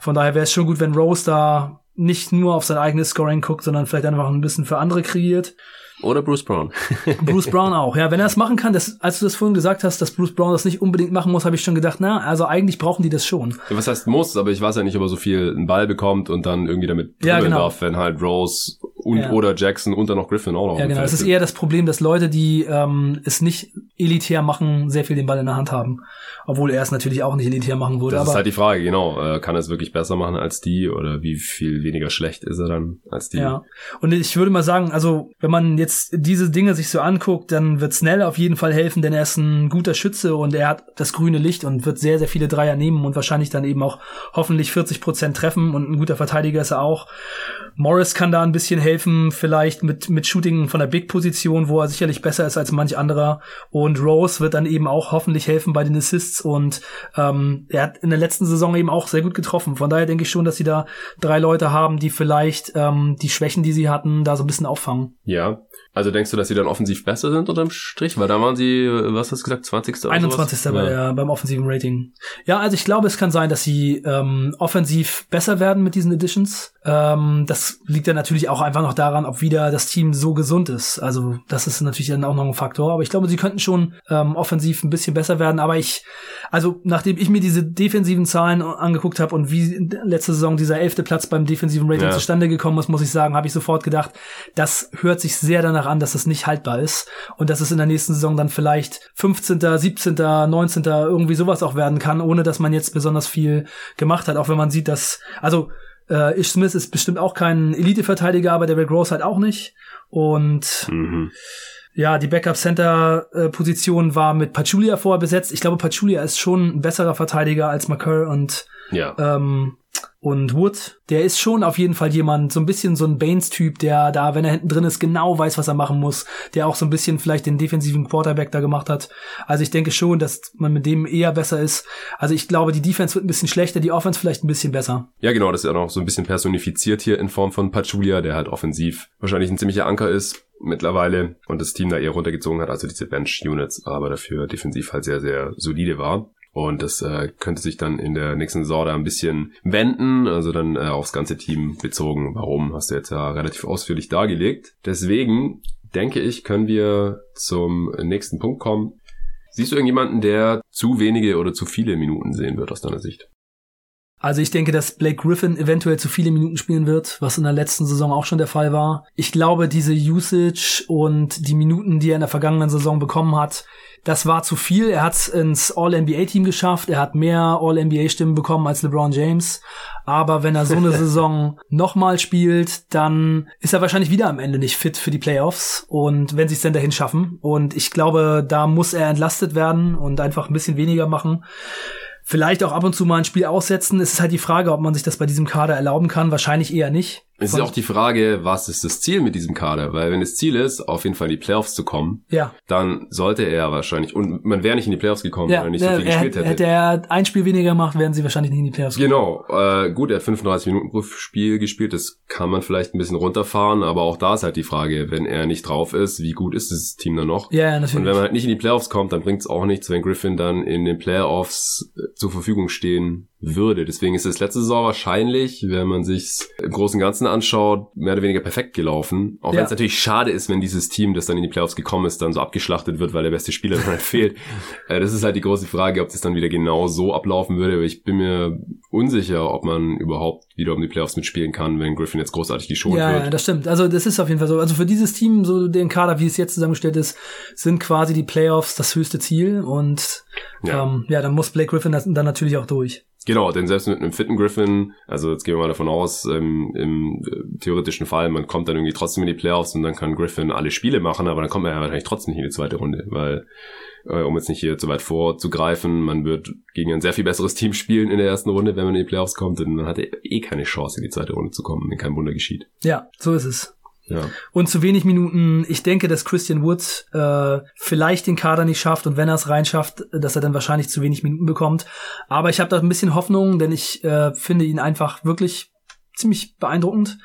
Von daher wäre es schon gut, wenn Rose da nicht nur auf sein eigenes Scoring guckt, sondern vielleicht einfach ein bisschen für andere kreiert. Oder Bruce Brown. Bruce Brown auch, ja. Wenn er es machen kann, das, als du das vorhin gesagt hast, dass Bruce Brown das nicht unbedingt machen muss, habe ich schon gedacht, na, also eigentlich brauchen die das schon. Ja, was heißt muss, aber ich weiß ja nicht, ob er so viel einen Ball bekommt und dann irgendwie damit ja, genau. darf, wenn halt Rose und ja. oder Jackson und dann noch Griffin auch noch. Ja, genau. Es ist eher das Problem, dass Leute, die ähm, es nicht elitär machen, sehr viel den Ball in der Hand haben. Obwohl er es natürlich auch nicht elitär machen würde. Das ist halt die Frage, genau. Äh, kann er es wirklich besser machen als die oder wie viel weniger schlecht ist er dann als die? Ja. Und ich würde mal sagen, also wenn man jetzt diese Dinge sich so anguckt, dann wird Snell auf jeden Fall helfen, denn er ist ein guter Schütze und er hat das grüne Licht und wird sehr, sehr viele Dreier nehmen und wahrscheinlich dann eben auch hoffentlich 40 Prozent treffen und ein guter Verteidiger ist er auch. Morris kann da ein bisschen helfen, vielleicht mit, mit Shooting von der Big-Position, wo er sicherlich besser ist als manch anderer. Und Rose wird dann eben auch hoffentlich helfen bei den Assists und ähm, er hat in der letzten Saison eben auch sehr gut getroffen. Von daher denke ich schon, dass sie da drei Leute haben, die vielleicht ähm, die Schwächen, die sie hatten, da so ein bisschen auffangen. Ja, also denkst du, dass sie dann offensiv besser sind unterm Strich? Weil da waren sie, was hast du gesagt, 20. 21. Sowas? Bei der, beim offensiven Rating. Ja, also ich glaube, es kann sein, dass sie ähm, offensiv besser werden mit diesen Editions. Ähm, das liegt dann natürlich auch einfach noch daran, ob wieder das Team so gesund ist. Also das ist natürlich dann auch noch ein Faktor. Aber ich glaube, sie könnten schon ähm, offensiv ein bisschen besser werden. Aber ich, also nachdem ich mir diese defensiven Zahlen angeguckt habe und wie letzte Saison dieser elfte Platz beim defensiven Rating ja. zustande gekommen ist, muss ich sagen, habe ich sofort gedacht, das hört sich sehr danach danach an, dass es nicht haltbar ist und dass es in der nächsten Saison dann vielleicht 15., 17., 19. irgendwie sowas auch werden kann, ohne dass man jetzt besonders viel gemacht hat. Auch wenn man sieht, dass, also äh, Ish Smith ist bestimmt auch kein Elite-Verteidiger, aber der Rick Rose halt auch nicht. Und mhm. ja, die Backup-Center-Position war mit Pachulia vorher besetzt. Ich glaube, Pachulia ist schon ein besserer Verteidiger als McCurr und ja. ähm, und Wood, der ist schon auf jeden Fall jemand, so ein bisschen so ein Baines-Typ, der da, wenn er hinten drin ist, genau weiß, was er machen muss, der auch so ein bisschen vielleicht den defensiven Quarterback da gemacht hat. Also ich denke schon, dass man mit dem eher besser ist. Also ich glaube, die Defense wird ein bisschen schlechter, die Offense vielleicht ein bisschen besser. Ja, genau, das ist ja noch so ein bisschen personifiziert hier in Form von Pachulia, der halt offensiv wahrscheinlich ein ziemlicher Anker ist mittlerweile und das Team da eher runtergezogen hat, also diese Bench-Units, aber dafür defensiv halt sehr, sehr solide war. Und das äh, könnte sich dann in der nächsten Saison da ein bisschen wenden, also dann äh, aufs ganze Team bezogen. Warum hast du jetzt ja relativ ausführlich dargelegt. Deswegen denke ich, können wir zum nächsten Punkt kommen. Siehst du irgendjemanden, der zu wenige oder zu viele Minuten sehen wird aus deiner Sicht? Also ich denke, dass Blake Griffin eventuell zu viele Minuten spielen wird, was in der letzten Saison auch schon der Fall war. Ich glaube, diese Usage und die Minuten, die er in der vergangenen Saison bekommen hat, das war zu viel. Er hat es ins All-NBA-Team geschafft. Er hat mehr All-NBA-Stimmen bekommen als LeBron James. Aber wenn er so eine Saison nochmal spielt, dann ist er wahrscheinlich wieder am Ende nicht fit für die Playoffs. Und wenn sie es denn dahin schaffen. Und ich glaube, da muss er entlastet werden und einfach ein bisschen weniger machen. Vielleicht auch ab und zu mal ein Spiel aussetzen. Es ist halt die Frage, ob man sich das bei diesem Kader erlauben kann. Wahrscheinlich eher nicht. Es ist auch die Frage, was ist das Ziel mit diesem Kader? Weil wenn das Ziel ist, auf jeden Fall in die Playoffs zu kommen, ja. dann sollte er wahrscheinlich, und man wäre nicht in die Playoffs gekommen, ja, wenn er nicht so viel gespielt hätte. Hätte er ein Spiel weniger gemacht, wären sie wahrscheinlich nicht in die Playoffs gekommen. Genau, äh, gut, er hat 35 Minuten pro Spiel gespielt, das kann man vielleicht ein bisschen runterfahren, aber auch da ist halt die Frage, wenn er nicht drauf ist, wie gut ist dieses Team dann noch? Ja, natürlich. Und wenn man halt nicht in die Playoffs kommt, dann bringt es auch nichts, wenn Griffin dann in den Playoffs äh, zur Verfügung stehen würde. Deswegen ist es letzte Saison wahrscheinlich, wenn man sich im Großen und Ganzen anschaut, mehr oder weniger perfekt gelaufen. Auch ja. wenn es natürlich schade ist, wenn dieses Team, das dann in die Playoffs gekommen ist, dann so abgeschlachtet wird, weil der beste Spieler dann halt fehlt. Äh, das ist halt die große Frage, ob das dann wieder genau so ablaufen würde. Aber ich bin mir unsicher, ob man überhaupt wieder um die Playoffs mitspielen kann, wenn Griffin jetzt großartig geschont ja, wird. Ja, das stimmt. Also das ist auf jeden Fall so. Also für dieses Team, so den Kader, wie es jetzt zusammengestellt ist, sind quasi die Playoffs das höchste Ziel. Und ja, ähm, ja dann muss Blake Griffin dann natürlich auch durch. Genau, denn selbst mit einem fitten Griffin, also jetzt gehen wir mal davon aus, ähm, im äh, theoretischen Fall, man kommt dann irgendwie trotzdem in die Playoffs und dann kann Griffin alle Spiele machen, aber dann kommt man ja wahrscheinlich trotzdem nicht in die zweite Runde, weil, äh, um jetzt nicht hier zu weit vorzugreifen, man wird gegen ein sehr viel besseres Team spielen in der ersten Runde, wenn man in die Playoffs kommt, und man hat eh keine Chance, in die zweite Runde zu kommen, wenn kein Wunder geschieht. Ja, so ist es. Ja. Und zu wenig Minuten. Ich denke, dass Christian Woods äh, vielleicht den Kader nicht schafft und wenn er es reinschafft, dass er dann wahrscheinlich zu wenig Minuten bekommt. Aber ich habe da ein bisschen Hoffnung, denn ich äh, finde ihn einfach wirklich ziemlich beeindruckend.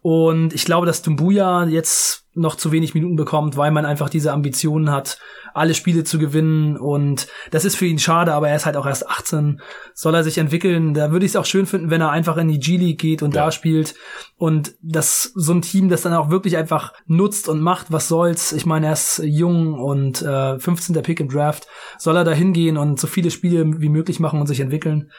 Und ich glaube, dass Dumbuya jetzt noch zu wenig Minuten bekommt, weil man einfach diese Ambitionen hat, alle Spiele zu gewinnen. Und das ist für ihn schade, aber er ist halt auch erst 18. Soll er sich entwickeln? Da würde ich es auch schön finden, wenn er einfach in die G-League geht und ja. da spielt. Und das so ein Team, das dann auch wirklich einfach nutzt und macht, was soll's. Ich meine, er ist jung und äh, 15. Pick im Draft. Soll er da hingehen und so viele Spiele wie möglich machen und sich entwickeln?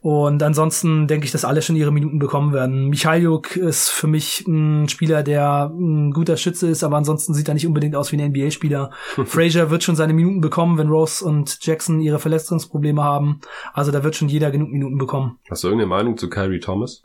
Und ansonsten denke ich, dass alle schon ihre Minuten bekommen werden. Michailuk ist für mich ein Spieler, der ein guter Schütze ist, aber ansonsten sieht er nicht unbedingt aus wie ein NBA-Spieler. Frazier wird schon seine Minuten bekommen, wenn Rose und Jackson ihre Verletzungsprobleme haben. Also da wird schon jeder genug Minuten bekommen. Hast du irgendeine Meinung zu Kyrie Thomas?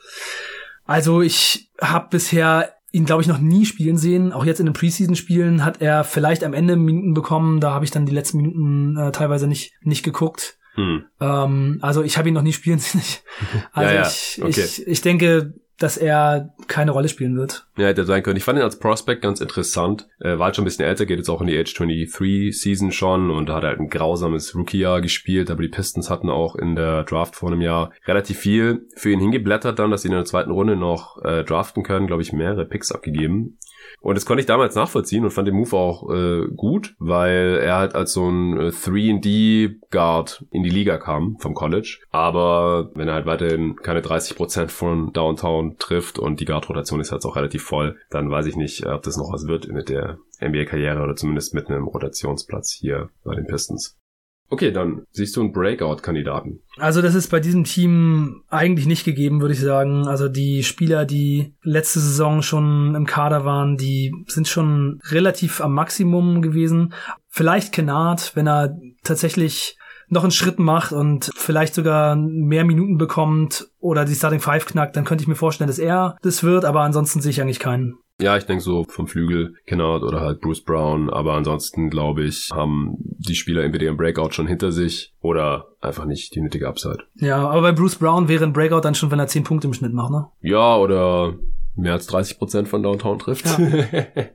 Also ich habe bisher ihn, glaube ich, noch nie spielen sehen. Auch jetzt in den Preseason-Spielen hat er vielleicht am Ende Minuten bekommen. Da habe ich dann die letzten Minuten äh, teilweise nicht, nicht geguckt. Hm. Ähm, also ich habe ihn noch nie spielen sehen. Also ja, ja. Ich, okay. ich, ich denke, dass er keine Rolle spielen wird. Ja, hätte sein können. Ich fand ihn als Prospect ganz interessant. Er war halt schon ein bisschen älter, geht jetzt auch in die Age 23 Season schon und hat halt ein grausames Rookie-Jahr gespielt, aber die Pistons hatten auch in der Draft vor einem Jahr relativ viel für ihn hingeblättert dann, dass sie in der zweiten Runde noch äh, draften können, glaube ich, mehrere Picks abgegeben. Und das konnte ich damals nachvollziehen und fand den Move auch äh, gut, weil er halt als so ein äh, 3D-Guard in die Liga kam vom College. Aber wenn er halt weiterhin keine 30% von Downtown trifft und die Guard-Rotation ist halt auch relativ voll, dann weiß ich nicht, ob das noch was wird mit der NBA-Karriere oder zumindest mit einem Rotationsplatz hier bei den Pistons. Okay, dann siehst du einen Breakout-Kandidaten. Also das ist bei diesem Team eigentlich nicht gegeben, würde ich sagen. Also die Spieler, die letzte Saison schon im Kader waren, die sind schon relativ am Maximum gewesen. Vielleicht Kennard, wenn er tatsächlich noch einen Schritt macht und vielleicht sogar mehr Minuten bekommt oder die Starting Five knackt, dann könnte ich mir vorstellen, dass er das wird, aber ansonsten sehe ich eigentlich keinen. Ja, ich denke so vom Flügel Kennard oder halt Bruce Brown, aber ansonsten glaube ich, haben die Spieler entweder ihren Breakout schon hinter sich oder einfach nicht die nötige Upside. Ja, aber bei Bruce Brown wäre ein Breakout dann schon, wenn er 10 Punkte im Schnitt macht, ne? Ja, oder mehr als 30 Prozent von Downtown trifft. Ja.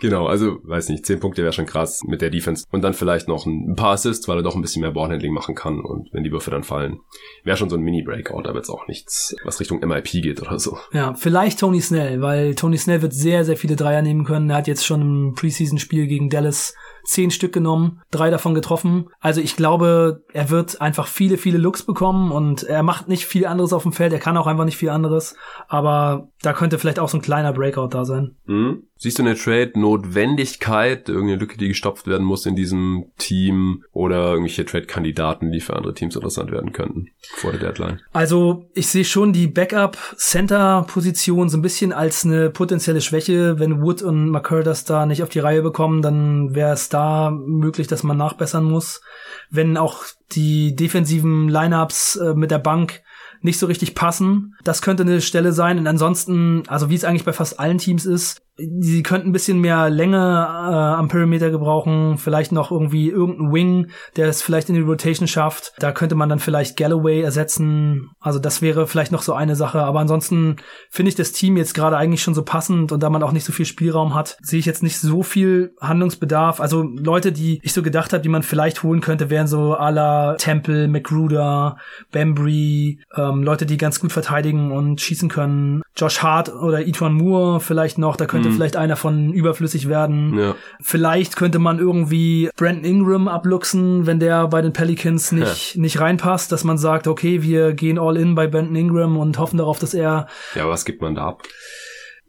genau, also weiß nicht, 10 Punkte wäre schon krass mit der Defense. Und dann vielleicht noch ein paar Assists, weil er doch ein bisschen mehr Ballhandling machen kann. Und wenn die Würfe dann fallen, wäre schon so ein Mini-Breakout, aber jetzt auch nichts, was Richtung MIP geht oder so. Ja, vielleicht Tony Snell, weil Tony Snell wird sehr, sehr viele Dreier nehmen können. Er hat jetzt schon im Preseason-Spiel gegen Dallas zehn Stück genommen, drei davon getroffen. Also ich glaube, er wird einfach viele, viele Looks bekommen und er macht nicht viel anderes auf dem Feld. Er kann auch einfach nicht viel anderes. Aber da könnte vielleicht auch so ein kleiner Breakout da sein. Mhm. Siehst du eine Trade-Notwendigkeit, irgendeine Lücke, die gestopft werden muss in diesem Team oder irgendwelche Trade-Kandidaten, die für andere Teams interessant werden könnten vor der Deadline? Also ich sehe schon die Backup-Center-Position so ein bisschen als eine potenzielle Schwäche. Wenn Wood und McCurr das da nicht auf die Reihe bekommen, dann wäre es da möglich, dass man nachbessern muss. Wenn auch die defensiven Lineups äh, mit der Bank nicht so richtig passen. Das könnte eine Stelle sein. Und ansonsten, also wie es eigentlich bei fast allen Teams ist, sie könnten ein bisschen mehr Länge äh, am Perimeter gebrauchen, vielleicht noch irgendwie irgendein Wing, der es vielleicht in die Rotation schafft. Da könnte man dann vielleicht Galloway ersetzen. Also das wäre vielleicht noch so eine Sache. Aber ansonsten finde ich das Team jetzt gerade eigentlich schon so passend und da man auch nicht so viel Spielraum hat, sehe ich jetzt nicht so viel Handlungsbedarf. Also Leute, die ich so gedacht habe, die man vielleicht holen könnte, wären so à la Temple, McGruder, Bambry, ähm, Leute, die ganz gut verteidigen und schießen können. Josh Hart oder Etwan Moore vielleicht noch, da könnte mhm. vielleicht einer von überflüssig werden. Ja. Vielleicht könnte man irgendwie Brandon Ingram abluchsen, wenn der bei den Pelicans nicht, ja. nicht reinpasst, dass man sagt, okay, wir gehen all in bei Brandon Ingram und hoffen darauf, dass er. Ja, was gibt man da ab?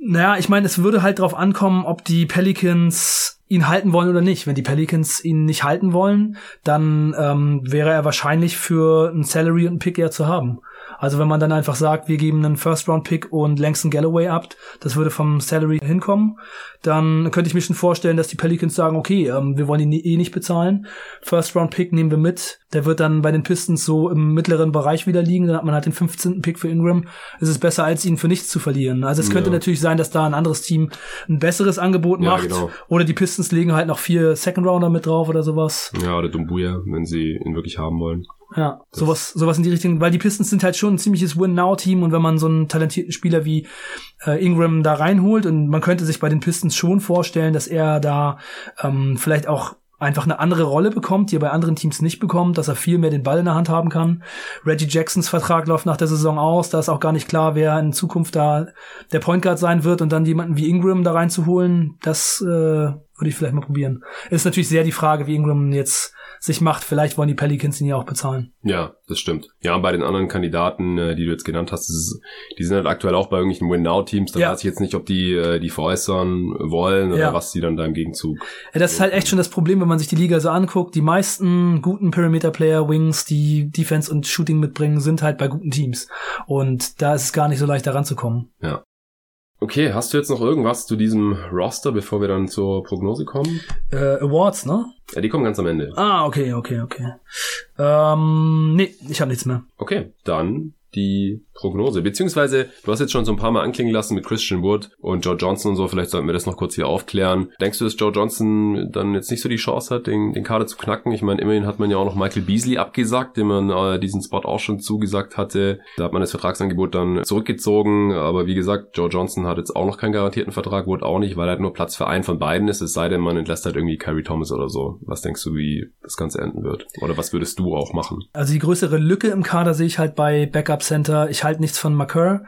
Naja, ich meine, es würde halt darauf ankommen, ob die Pelicans ihn halten wollen oder nicht. Wenn die Pelicans ihn nicht halten wollen, dann ähm, wäre er wahrscheinlich für ein Salary und ein Pick eher zu haben. Also wenn man dann einfach sagt, wir geben einen First-Round-Pick und Langston Galloway ab, das würde vom Salary hinkommen, dann könnte ich mir schon vorstellen, dass die Pelicans sagen, okay, ähm, wir wollen ihn eh nicht bezahlen. First-Round-Pick nehmen wir mit. Der wird dann bei den Pistons so im mittleren Bereich wieder liegen. Dann hat man halt den 15. Pick für Ingram. Es ist besser, als ihn für nichts zu verlieren. Also es könnte ja. natürlich sein, dass da ein anderes Team ein besseres Angebot ja, macht. Genau. Oder die Pistons legen halt noch vier Second-Rounder mit drauf oder sowas. Ja, oder Dumbuya, wenn sie ihn wirklich haben wollen. Ja, das sowas, sowas in die Richtung, weil die Pistons sind halt schon ein ziemliches Win-Now-Team und wenn man so einen talentierten Spieler wie äh, Ingram da reinholt und man könnte sich bei den Pistons schon vorstellen, dass er da ähm, vielleicht auch einfach eine andere Rolle bekommt, die er bei anderen Teams nicht bekommt, dass er viel mehr den Ball in der Hand haben kann. Reggie Jacksons Vertrag läuft nach der Saison aus, da ist auch gar nicht klar, wer in Zukunft da der Point Guard sein wird und dann jemanden wie Ingram da reinzuholen, das äh, würde ich vielleicht mal probieren. Ist natürlich sehr die Frage, wie Ingram jetzt sich macht. Vielleicht wollen die Pelicans ihn ja auch bezahlen. Ja, das stimmt. Ja, und bei den anderen Kandidaten, äh, die du jetzt genannt hast, ist, die sind halt aktuell auch bei irgendwelchen Win-Now-Teams. Da ja. weiß ich jetzt nicht, ob die äh, die veräußern wollen oder ja. was die dann da im Gegenzug. Ja, das ist halt echt schon das Problem, wenn man sich die Liga so anguckt. Die meisten guten Perimeter-Player, Wings, die Defense und Shooting mitbringen, sind halt bei guten Teams. Und da ist es gar nicht so leicht, da ranzukommen. Ja. Okay, hast du jetzt noch irgendwas zu diesem Roster, bevor wir dann zur Prognose kommen? Äh, Awards, ne? Ja, die kommen ganz am Ende. Ah, okay, okay, okay. Ähm, nee, ich habe nichts mehr. Okay, dann die Prognose. Beziehungsweise, du hast jetzt schon so ein paar Mal anklingen lassen mit Christian Wood und Joe Johnson und so. Vielleicht sollten wir das noch kurz hier aufklären. Denkst du, dass Joe Johnson dann jetzt nicht so die Chance hat, den, den Kader zu knacken? Ich meine, immerhin hat man ja auch noch Michael Beasley abgesagt, dem man äh, diesen Spot auch schon zugesagt hatte. Da hat man das Vertragsangebot dann zurückgezogen. Aber wie gesagt, Joe Johnson hat jetzt auch noch keinen garantierten Vertrag, Wood auch nicht, weil er halt nur Platz für einen von beiden ist. Es sei denn, man entlässt halt irgendwie Kyrie Thomas oder so. Was denkst du, wie das Ganze enden wird? Oder was würdest du auch machen? Also die größere Lücke im Kader sehe ich halt bei Backup Center. Ich halte nichts von McCurr.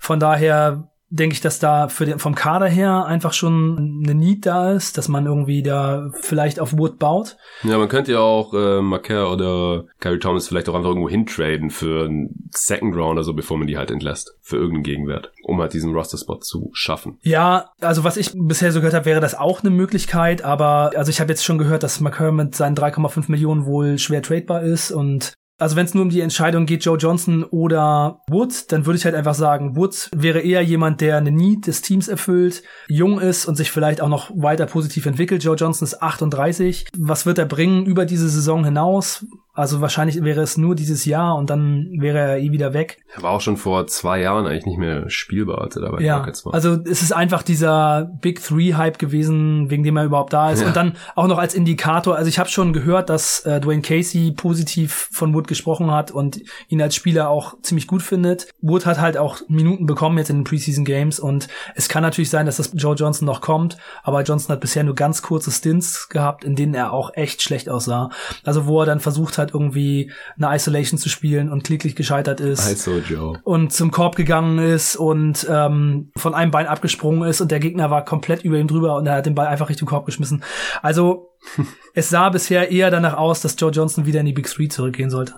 Von daher denke ich, dass da für den, vom Kader her einfach schon eine Need da ist, dass man irgendwie da vielleicht auf Wood baut. Ja, man könnte ja auch äh, Marker oder Kyrie Thomas vielleicht auch einfach irgendwo hintraden für einen Second Round oder so, bevor man die halt entlässt. Für irgendeinen Gegenwert, um halt diesen Roster-Spot zu schaffen. Ja, also was ich bisher so gehört habe, wäre das auch eine Möglichkeit, aber also ich habe jetzt schon gehört, dass Marker mit seinen 3,5 Millionen wohl schwer tradebar ist und also wenn es nur um die Entscheidung geht, Joe Johnson oder Woods, dann würde ich halt einfach sagen, Woods wäre eher jemand, der eine Need des Teams erfüllt, jung ist und sich vielleicht auch noch weiter positiv entwickelt. Joe Johnson ist 38. Was wird er bringen über diese Saison hinaus? Also wahrscheinlich wäre es nur dieses Jahr und dann wäre er eh wieder weg. Er war auch schon vor zwei Jahren eigentlich nicht mehr spielbar, als er dabei ja, war. Also es ist einfach dieser Big Three Hype gewesen, wegen dem er überhaupt da ist. Ja. Und dann auch noch als Indikator. Also ich habe schon gehört, dass äh, Dwayne Casey positiv von Wood gesprochen hat und ihn als Spieler auch ziemlich gut findet. Wood hat halt auch Minuten bekommen jetzt in den Preseason Games und es kann natürlich sein, dass das Joe Johnson noch kommt, aber Johnson hat bisher nur ganz kurze Stints gehabt, in denen er auch echt schlecht aussah. Also wo er dann versucht hat, hat, irgendwie eine Isolation zu spielen und kläglich gescheitert ist. Also Joe. Und zum Korb gegangen ist und ähm, von einem Bein abgesprungen ist und der Gegner war komplett über ihm drüber und er hat den Ball einfach Richtung Korb geschmissen. Also es sah bisher eher danach aus, dass Joe Johnson wieder in die Big Three zurückgehen sollte.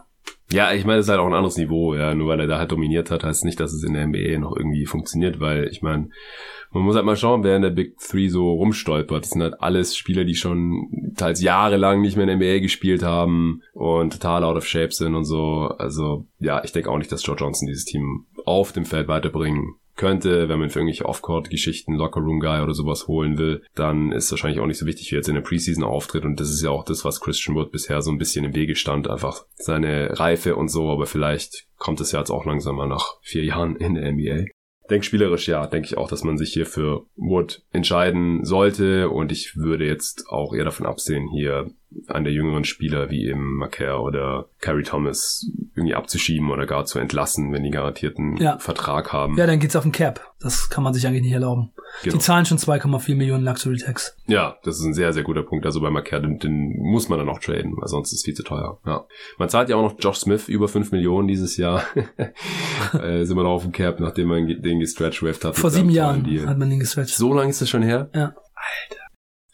Ja, ich meine, es ist halt auch ein anderes Niveau, ja. Nur weil er da halt dominiert hat, heißt nicht, dass es in der NBA noch irgendwie funktioniert, weil ich meine, man muss halt mal schauen, wer in der Big Three so rumstolpert. Das sind halt alles Spieler, die schon teils jahrelang nicht mehr in der NBA gespielt haben und total out of shape sind und so. Also, ja, ich denke auch nicht, dass Joe Johnson dieses Team auf dem Feld weiterbringen könnte, wenn man für irgendwelche Off-Court-Geschichten Locker-Room-Guy oder sowas holen will, dann ist wahrscheinlich auch nicht so wichtig, wie jetzt in der Preseason auftritt. Und das ist ja auch das, was Christian Wood bisher so ein bisschen im Wege stand, einfach seine Reife und so. Aber vielleicht kommt es ja jetzt auch langsam mal nach vier Jahren in der NBA denke spielerisch ja, denke ich auch, dass man sich hier für Wood entscheiden sollte und ich würde jetzt auch eher davon absehen, hier an der jüngeren Spieler wie eben Macaire oder Carrie Thomas irgendwie abzuschieben oder gar zu entlassen, wenn die garantierten ja. Vertrag haben. Ja, dann geht's auf den Cap. Das kann man sich eigentlich nicht erlauben. Genau. Die zahlen schon 2,4 Millionen Luxury Tax. Ja, das ist ein sehr, sehr guter Punkt. Also bei Macaire, den, den muss man dann auch traden, weil sonst ist es viel zu teuer. Ja. Man zahlt ja auch noch Josh Smith über 5 Millionen dieses Jahr. äh, sind wir noch auf dem Cap, nachdem man den gestretched hat. Vor sieben Jahren hat man den gestretched. So lange ist das schon her? Ja. Alter.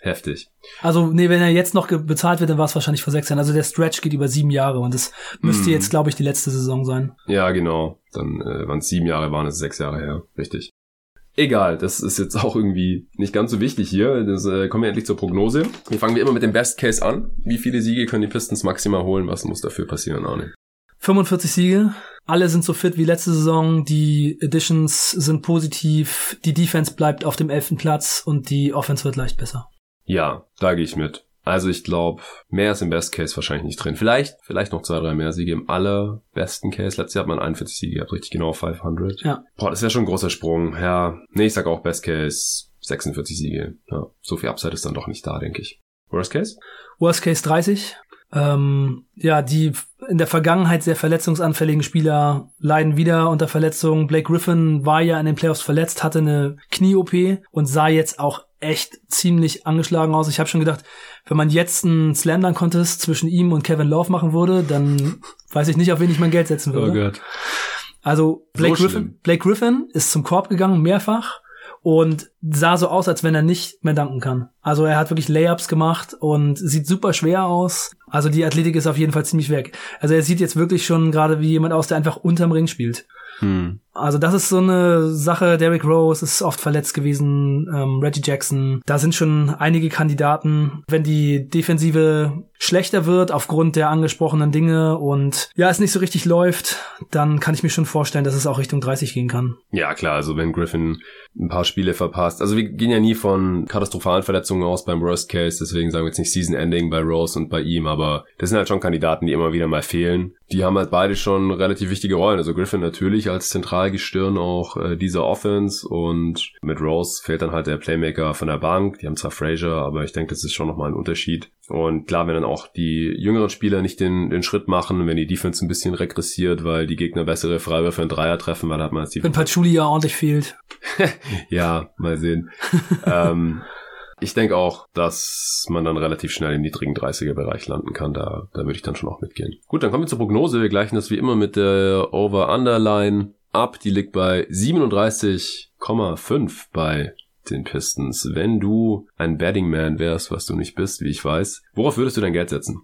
Heftig. Also, nee, wenn er jetzt noch bezahlt wird, dann war es wahrscheinlich vor sechs Jahren. Also der Stretch geht über sieben Jahre und das müsste mm. jetzt, glaube ich, die letzte Saison sein. Ja, genau. Dann, äh, waren es sieben Jahre, waren es sechs Jahre her. Richtig. Egal, das ist jetzt auch irgendwie nicht ganz so wichtig hier. Das, äh, kommen wir endlich zur Prognose. Wir fangen wir immer mit dem Best Case an. Wie viele Siege können die Pistons maximal holen? Was muss dafür passieren, Arne? 45 Siege. Alle sind so fit wie letzte Saison. Die Additions sind positiv. Die Defense bleibt auf dem elften Platz und die Offense wird leicht besser. Ja, da gehe ich mit. Also ich glaube, mehr ist im Best Case wahrscheinlich nicht drin. Vielleicht, vielleicht noch zwei, drei mehr Siege im allerbesten Case. Letztes Jahr hat man 41 Siege gehabt, richtig genau 500. Ja. Boah, das wäre schon ein großer Sprung. Ja, nee, ich sag auch Best Case 46 Siege. Ja, so viel Upside ist dann doch nicht da, denke ich. Worst Case? Worst Case 30. Ähm, ja, die in der Vergangenheit sehr verletzungsanfälligen Spieler leiden wieder unter Verletzungen. Blake Griffin war ja in den Playoffs verletzt, hatte eine Knie-OP und sah jetzt auch echt ziemlich angeschlagen aus. Ich habe schon gedacht, wenn man jetzt einen Slam Contest zwischen ihm und Kevin Love machen würde, dann weiß ich nicht, auf wen ich mein Geld setzen würde. Oh. Also Blake, so Griffin, Blake Griffin ist zum Korb gegangen, mehrfach und sah so aus, als wenn er nicht mehr danken kann. Also er hat wirklich Layups gemacht und sieht super schwer aus. Also die Athletik ist auf jeden Fall ziemlich weg. Also er sieht jetzt wirklich schon gerade wie jemand aus, der einfach unterm Ring spielt. Hm. Also das ist so eine Sache. Derrick Rose ist oft verletzt gewesen, ähm, Reggie Jackson. Da sind schon einige Kandidaten. Wenn die Defensive schlechter wird aufgrund der angesprochenen Dinge und ja, es nicht so richtig läuft, dann kann ich mir schon vorstellen, dass es auch Richtung 30 gehen kann. Ja, klar. Also wenn Griffin ein paar Spiele verpasst. Also wir gehen ja nie von katastrophalen Verletzungen aus beim Worst Case. Deswegen sagen wir jetzt nicht Season Ending bei Rose und bei ihm. Aber das sind halt schon Kandidaten, die immer wieder mal fehlen. Die haben halt beide schon relativ wichtige Rollen. Also Griffin natürlich als zentral Zentralgestirn auch äh, dieser Offense und mit Rose fehlt dann halt der Playmaker von der Bank. Die haben zwar Frazier, aber ich denke, das ist schon nochmal ein Unterschied. Und klar, wenn dann auch die jüngeren Spieler nicht den, den Schritt machen, wenn die Defense ein bisschen regressiert, weil die Gegner bessere Freiwürfe in Dreier treffen, weil da hat man jetzt die... Wenn Patchouli ja ordentlich fehlt. ja, mal sehen. ähm, ich denke auch, dass man dann relativ schnell im niedrigen 30er-Bereich landen kann. Da, da würde ich dann schon auch mitgehen. Gut, dann kommen wir zur Prognose. Wir gleichen das wie immer mit der Over-Underline ab. Die liegt bei 37,5 1,5 bei den Pistons. Wenn du ein Betting Man wärst, was du nicht bist, wie ich weiß, worauf würdest du dein Geld setzen?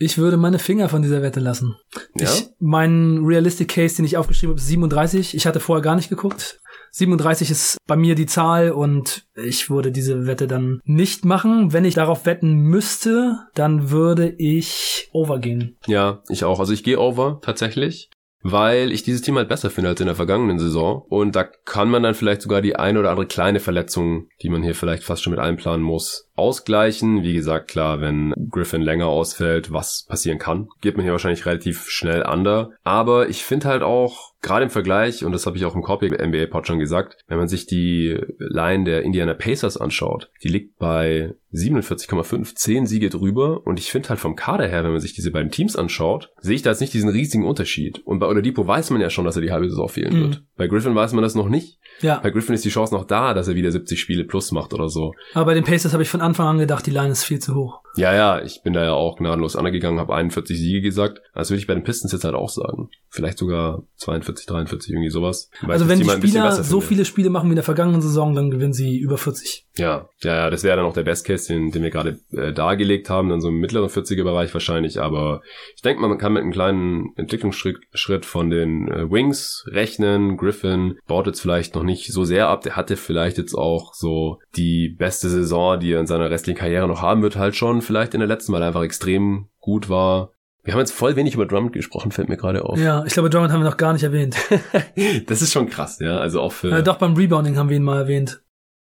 Ich würde meine Finger von dieser Wette lassen. Ja? Ich, mein Realistic Case, den ich aufgeschrieben habe, ist 37. Ich hatte vorher gar nicht geguckt. 37 ist bei mir die Zahl und ich würde diese Wette dann nicht machen. Wenn ich darauf wetten müsste, dann würde ich overgehen. Ja, ich auch. Also ich gehe over tatsächlich weil ich dieses Team halt besser finde als in der vergangenen Saison. Und da kann man dann vielleicht sogar die eine oder andere kleine Verletzung, die man hier vielleicht fast schon mit einplanen muss, ausgleichen. Wie gesagt, klar, wenn Griffin länger ausfällt, was passieren kann, geht man hier wahrscheinlich relativ schnell under. Aber ich finde halt auch, gerade im Vergleich, und das habe ich auch im Copy NBA Pod schon gesagt, wenn man sich die Line der Indiana Pacers anschaut, die liegt bei 47,5, 10 Siege drüber. Und ich finde halt vom Kader her, wenn man sich diese beiden Teams anschaut, sehe ich da jetzt nicht diesen riesigen Unterschied. Und bei Oladipo weiß man ja schon, dass er die halbe Saison fehlen mhm. wird. Bei Griffin weiß man das noch nicht. Ja. Bei Griffin ist die Chance noch da, dass er wieder 70 Spiele plus macht oder so. Aber bei den Pacers habe ich von Anfang an gedacht, die Line ist viel zu hoch. Ja, ja, ich bin da ja auch gnadenlos angegangen, habe 41 Siege gesagt. Das würde ich bei den Pistons jetzt halt auch sagen. Vielleicht sogar 42, 43, irgendwie sowas. also wenn die Spieler so viele Spiele machen wie in der vergangenen Saison, dann gewinnen sie über 40. Ja, ja, das wäre dann auch der Best Case, den, den wir gerade äh, dargelegt haben, dann so im mittleren 40er Bereich wahrscheinlich. Aber ich denke mal, man kann mit einem kleinen Entwicklungsschritt Schritt von den äh, Wings rechnen. Griffin baut jetzt vielleicht noch nicht so sehr ab. Der hatte vielleicht jetzt auch so die beste Saison, die er in seiner restlichen Karriere noch haben wird, halt schon vielleicht in der letzten, weil er einfach extrem gut war. Wir haben jetzt voll wenig über Drummond gesprochen, fällt mir gerade auf. Ja, ich glaube, Drummond haben wir noch gar nicht erwähnt. das ist schon krass, ja. Also auch für. Ja, doch, beim Rebounding haben wir ihn mal erwähnt.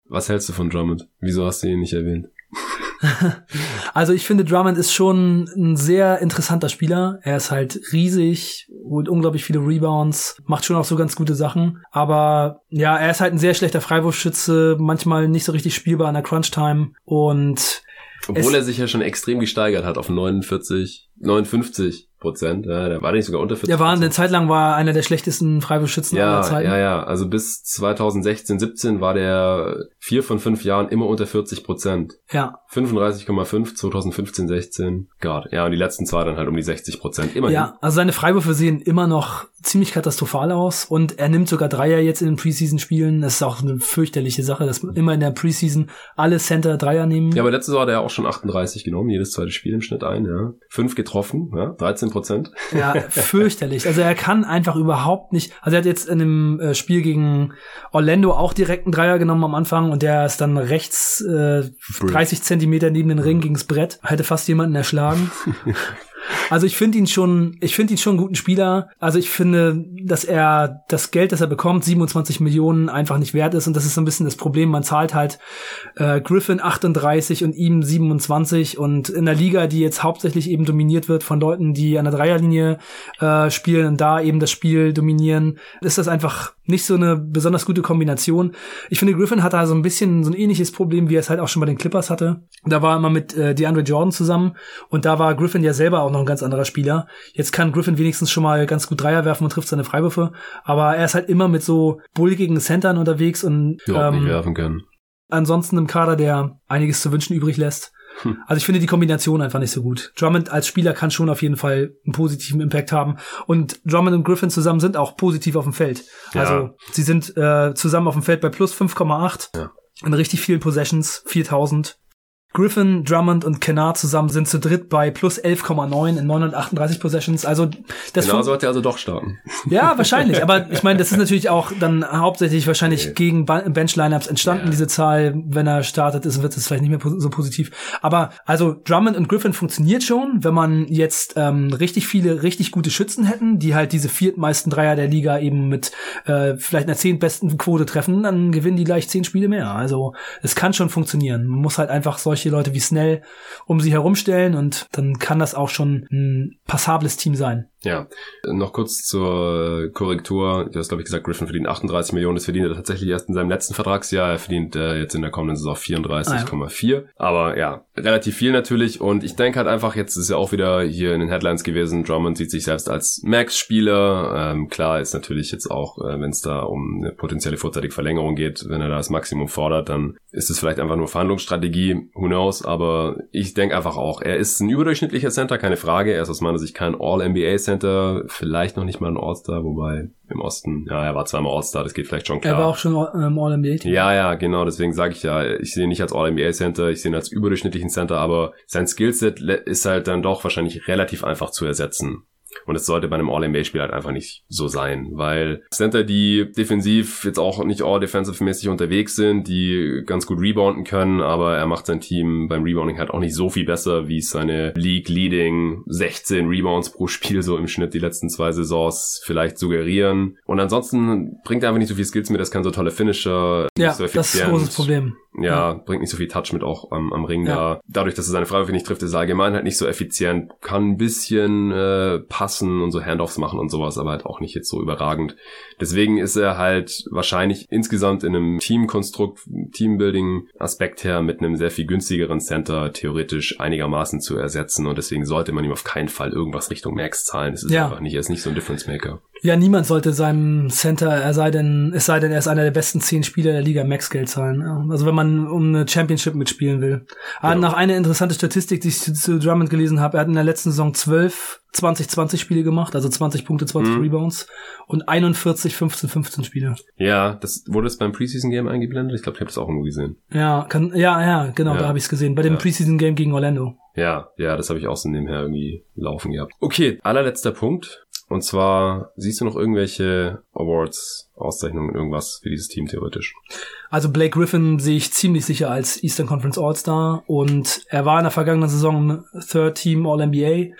Was hältst du von Drummond? Wieso hast du ihn nicht erwähnt? also ich finde, Drummond ist schon ein sehr interessanter Spieler. Er ist halt riesig, holt unglaublich viele Rebounds, macht schon auch so ganz gute Sachen. Aber ja, er ist halt ein sehr schlechter Freiwurfschütze, manchmal nicht so richtig spielbar an der Crunch-Time. Und obwohl er sich ja schon extrem gesteigert hat auf 49, 59 Prozent. Ja, der war nicht sogar unter 40 Der war eine Zeit lang war einer der schlechtesten Freiwurfschützen ja, aller Zeiten. Ja, ja, also bis 2016, 17 war der vier von fünf Jahren immer unter 40 Prozent. Ja. 35,5 2015, 16. God. Ja, und die letzten zwei dann halt um die 60 Prozent. Immerhin. Ja, also seine Freiwürfe sehen immer noch ziemlich katastrophal aus und er nimmt sogar Dreier jetzt in den Preseason-Spielen. Das ist auch eine fürchterliche Sache, dass immer in der Preseason alle Center Dreier nehmen. Ja, aber letztes Jahr hat er auch schon 38 genommen, jedes zweite Spiel im Schnitt ein, ja. Fünf getroffen, ja, 13 Prozent. Ja, fürchterlich. Also er kann einfach überhaupt nicht. Also er hat jetzt in dem äh, Spiel gegen Orlando auch direkt einen Dreier genommen am Anfang und der ist dann rechts äh, 30 Zentimeter neben den Ring gegens Brett. Hätte fast jemanden erschlagen. Also ich finde ihn schon, ich finde ihn schon einen guten Spieler. Also ich finde, dass er das Geld, das er bekommt, 27 Millionen, einfach nicht wert ist. Und das ist so ein bisschen das Problem. Man zahlt halt äh, Griffin 38 und ihm 27. Und in der Liga, die jetzt hauptsächlich eben dominiert wird von Leuten, die an der Dreierlinie äh, spielen und da eben das Spiel dominieren, ist das einfach nicht so eine besonders gute Kombination. Ich finde, Griffin hat da so ein bisschen so ein ähnliches Problem, wie er es halt auch schon bei den Clippers hatte. Da war er immer mit äh, DeAndre Jordan zusammen und da war Griffin ja selber auch noch ein ganz anderer Spieler. Jetzt kann Griffin wenigstens schon mal ganz gut Dreier werfen und trifft seine Freiwürfe, aber er ist halt immer mit so bulligen Centern unterwegs und ja, ähm, werfen können. Ansonsten im Kader, der einiges zu wünschen übrig lässt. Hm. Also ich finde die Kombination einfach nicht so gut. Drummond als Spieler kann schon auf jeden Fall einen positiven Impact haben. Und Drummond und Griffin zusammen sind auch positiv auf dem Feld. Ja. Also sie sind äh, zusammen auf dem Feld bei plus 5,8. Ja. In richtig vielen Possessions, 4000. Griffin, Drummond und Kennard zusammen sind zu dritt bei plus 11,9 in 938 Possessions. Also das genau sollte er also doch starten. Ja, wahrscheinlich. Aber ich meine, das ist natürlich auch dann hauptsächlich wahrscheinlich okay. gegen Bench-Lineups entstanden, ja. diese Zahl. Wenn er startet, ist, wird es vielleicht nicht mehr so positiv. Aber also Drummond und Griffin funktioniert schon, wenn man jetzt ähm, richtig viele, richtig gute Schützen hätten, die halt diese viertmeisten Dreier der Liga eben mit äh, vielleicht einer zehntbesten Quote treffen, dann gewinnen die gleich zehn Spiele mehr. Also es kann schon funktionieren. Man muss halt einfach solche solche Leute wie Snell um sie herumstellen und dann kann das auch schon ein passables Team sein. Ja, noch kurz zur Korrektur. Du hast, glaube ich, gesagt, Griffin verdient 38 Millionen. Das verdient er tatsächlich erst in seinem letzten Vertragsjahr. Er verdient äh, jetzt in der kommenden Saison 34,4. Ah, ja. Aber ja, relativ viel natürlich. Und ich denke halt einfach, jetzt ist ja auch wieder hier in den Headlines gewesen, Drummond sieht sich selbst als Max-Spieler. Ähm, klar ist natürlich jetzt auch, äh, wenn es da um eine potenzielle vorzeitige Verlängerung geht, wenn er da das Maximum fordert, dann ist es vielleicht einfach nur Verhandlungsstrategie. Who knows, aber ich denke einfach auch, er ist ein überdurchschnittlicher Center, keine Frage. Er ist aus meiner Sicht kein All-NBA-Center, vielleicht noch nicht mal ein All-Star, wobei im Osten, ja, er war zweimal All-Star, das geht vielleicht schon klar. Er war auch schon ähm, All-NBA. Ja, ja, genau, deswegen sage ich ja, ich sehe ihn nicht als All-NBA-Center, ich sehe ihn als überdurchschnittlichen Center, aber sein Skillset ist halt dann doch wahrscheinlich relativ einfach zu ersetzen. Und es sollte bei einem All-NBA-Spiel halt einfach nicht so sein, weil Center, die defensiv jetzt auch nicht all-defensive-mäßig unterwegs sind, die ganz gut rebounden können, aber er macht sein Team beim Rebounding halt auch nicht so viel besser, wie es seine League-Leading 16 Rebounds pro Spiel so im Schnitt die letzten zwei Saisons vielleicht suggerieren. Und ansonsten bringt er einfach nicht so viel Skills mit, das kann so tolle Finisher, ja, so das ist ein großes Problem. Ja, ja, bringt nicht so viel Touch mit auch am, am Ring ja. da. Dadurch, dass er seine Freiwürfe nicht trifft, ist er allgemein halt nicht so effizient. Kann ein bisschen äh, passen und so Handoffs machen und sowas, aber halt auch nicht jetzt so überragend. Deswegen ist er halt wahrscheinlich insgesamt in einem Teamkonstrukt, Teambuilding-Aspekt her mit einem sehr viel günstigeren Center theoretisch einigermaßen zu ersetzen und deswegen sollte man ihm auf keinen Fall irgendwas Richtung Max zahlen. Das ist ja. einfach nicht, er ist nicht so ein Difference Maker. Ja, niemand sollte seinem Center, er sei denn, es sei denn, er ist einer der besten zehn Spieler der Liga Max Geld zahlen. Also wenn man um eine Championship mitspielen will. Aber genau. nach einer interessante Statistik, die ich zu, zu Drummond gelesen habe, er hat in der letzten Saison zwölf 20-20 Spiele gemacht, also 20 Punkte, 20 mhm. Rebounds und 41 15 15 Spiele. Ja, das wurde es beim Preseason Game eingeblendet. Ich glaube, ich habe das auch irgendwo gesehen. Ja, kann ja, ja, genau, ja. da habe ich es gesehen bei dem ja. Preseason Game gegen Orlando. Ja, ja, das habe ich auch so nebenher irgendwie laufen gehabt. Okay, allerletzter Punkt. Und zwar, siehst du noch irgendwelche Awards, Auszeichnungen, irgendwas für dieses Team theoretisch? Also Blake Griffin sehe ich ziemlich sicher als Eastern Conference All-Star und er war in der vergangenen Saison Third Team All-NBA.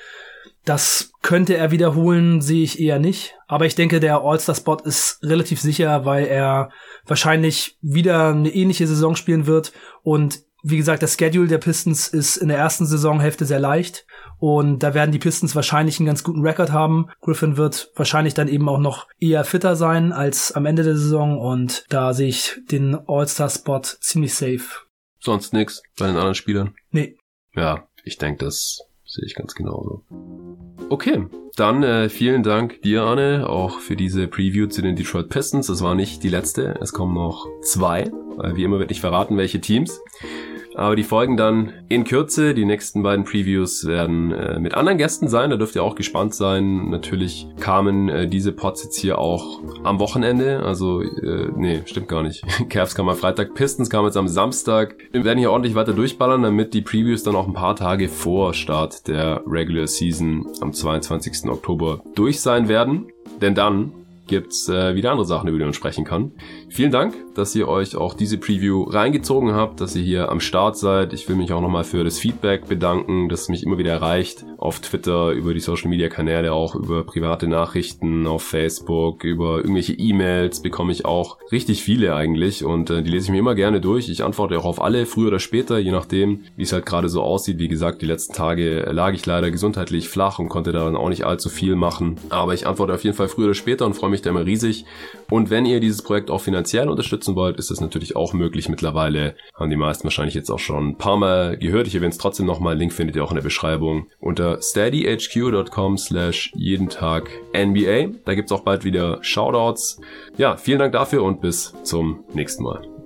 Das könnte er wiederholen, sehe ich eher nicht. Aber ich denke, der All-Star-Spot ist relativ sicher, weil er wahrscheinlich wieder eine ähnliche Saison spielen wird und wie gesagt, der Schedule der Pistons ist in der ersten Saisonhälfte sehr leicht und da werden die Pistons wahrscheinlich einen ganz guten Rekord haben. Griffin wird wahrscheinlich dann eben auch noch eher fitter sein als am Ende der Saison und da sehe ich den All-Star-Spot ziemlich safe. Sonst nix bei den anderen Spielern? Nee. Ja, ich denke, das sehe ich ganz genauso. Okay, dann äh, vielen Dank dir, Anne, auch für diese Preview zu den Detroit Pistons. Das war nicht die letzte, es kommen noch zwei. Äh, wie immer wird nicht verraten, welche Teams. Aber die folgen dann in Kürze. Die nächsten beiden Previews werden äh, mit anderen Gästen sein. Da dürft ihr auch gespannt sein. Natürlich kamen äh, diese Pots jetzt hier auch am Wochenende. Also, äh, nee, stimmt gar nicht. Cavs kam am Freitag, Pistons kam jetzt am Samstag. Wir werden hier ordentlich weiter durchballern, damit die Previews dann auch ein paar Tage vor Start der Regular Season am 22. Oktober durch sein werden. Denn dann gibt's äh, wieder andere Sachen, über die man sprechen kann. Vielen Dank, dass ihr euch auch diese Preview reingezogen habt, dass ihr hier am Start seid. Ich will mich auch nochmal für das Feedback bedanken, das mich immer wieder erreicht. Auf Twitter, über die Social Media Kanäle, auch über private Nachrichten auf Facebook, über irgendwelche E-Mails bekomme ich auch richtig viele eigentlich und äh, die lese ich mir immer gerne durch. Ich antworte auch auf alle, früher oder später, je nachdem, wie es halt gerade so aussieht. Wie gesagt, die letzten Tage lag ich leider gesundheitlich flach und konnte da dann auch nicht allzu viel machen. Aber ich antworte auf jeden Fall früher oder später und freue mich da immer riesig. Und wenn ihr dieses Projekt auch finanziell unterstützen wollt, ist das natürlich auch möglich. Mittlerweile haben die meisten wahrscheinlich jetzt auch schon ein paar Mal gehört. Ich erwähne es trotzdem nochmal. Link findet ihr auch in der Beschreibung unter steadyhq.com slash jeden Tag NBA. Da gibt's auch bald wieder Shoutouts. Ja, vielen Dank dafür und bis zum nächsten Mal.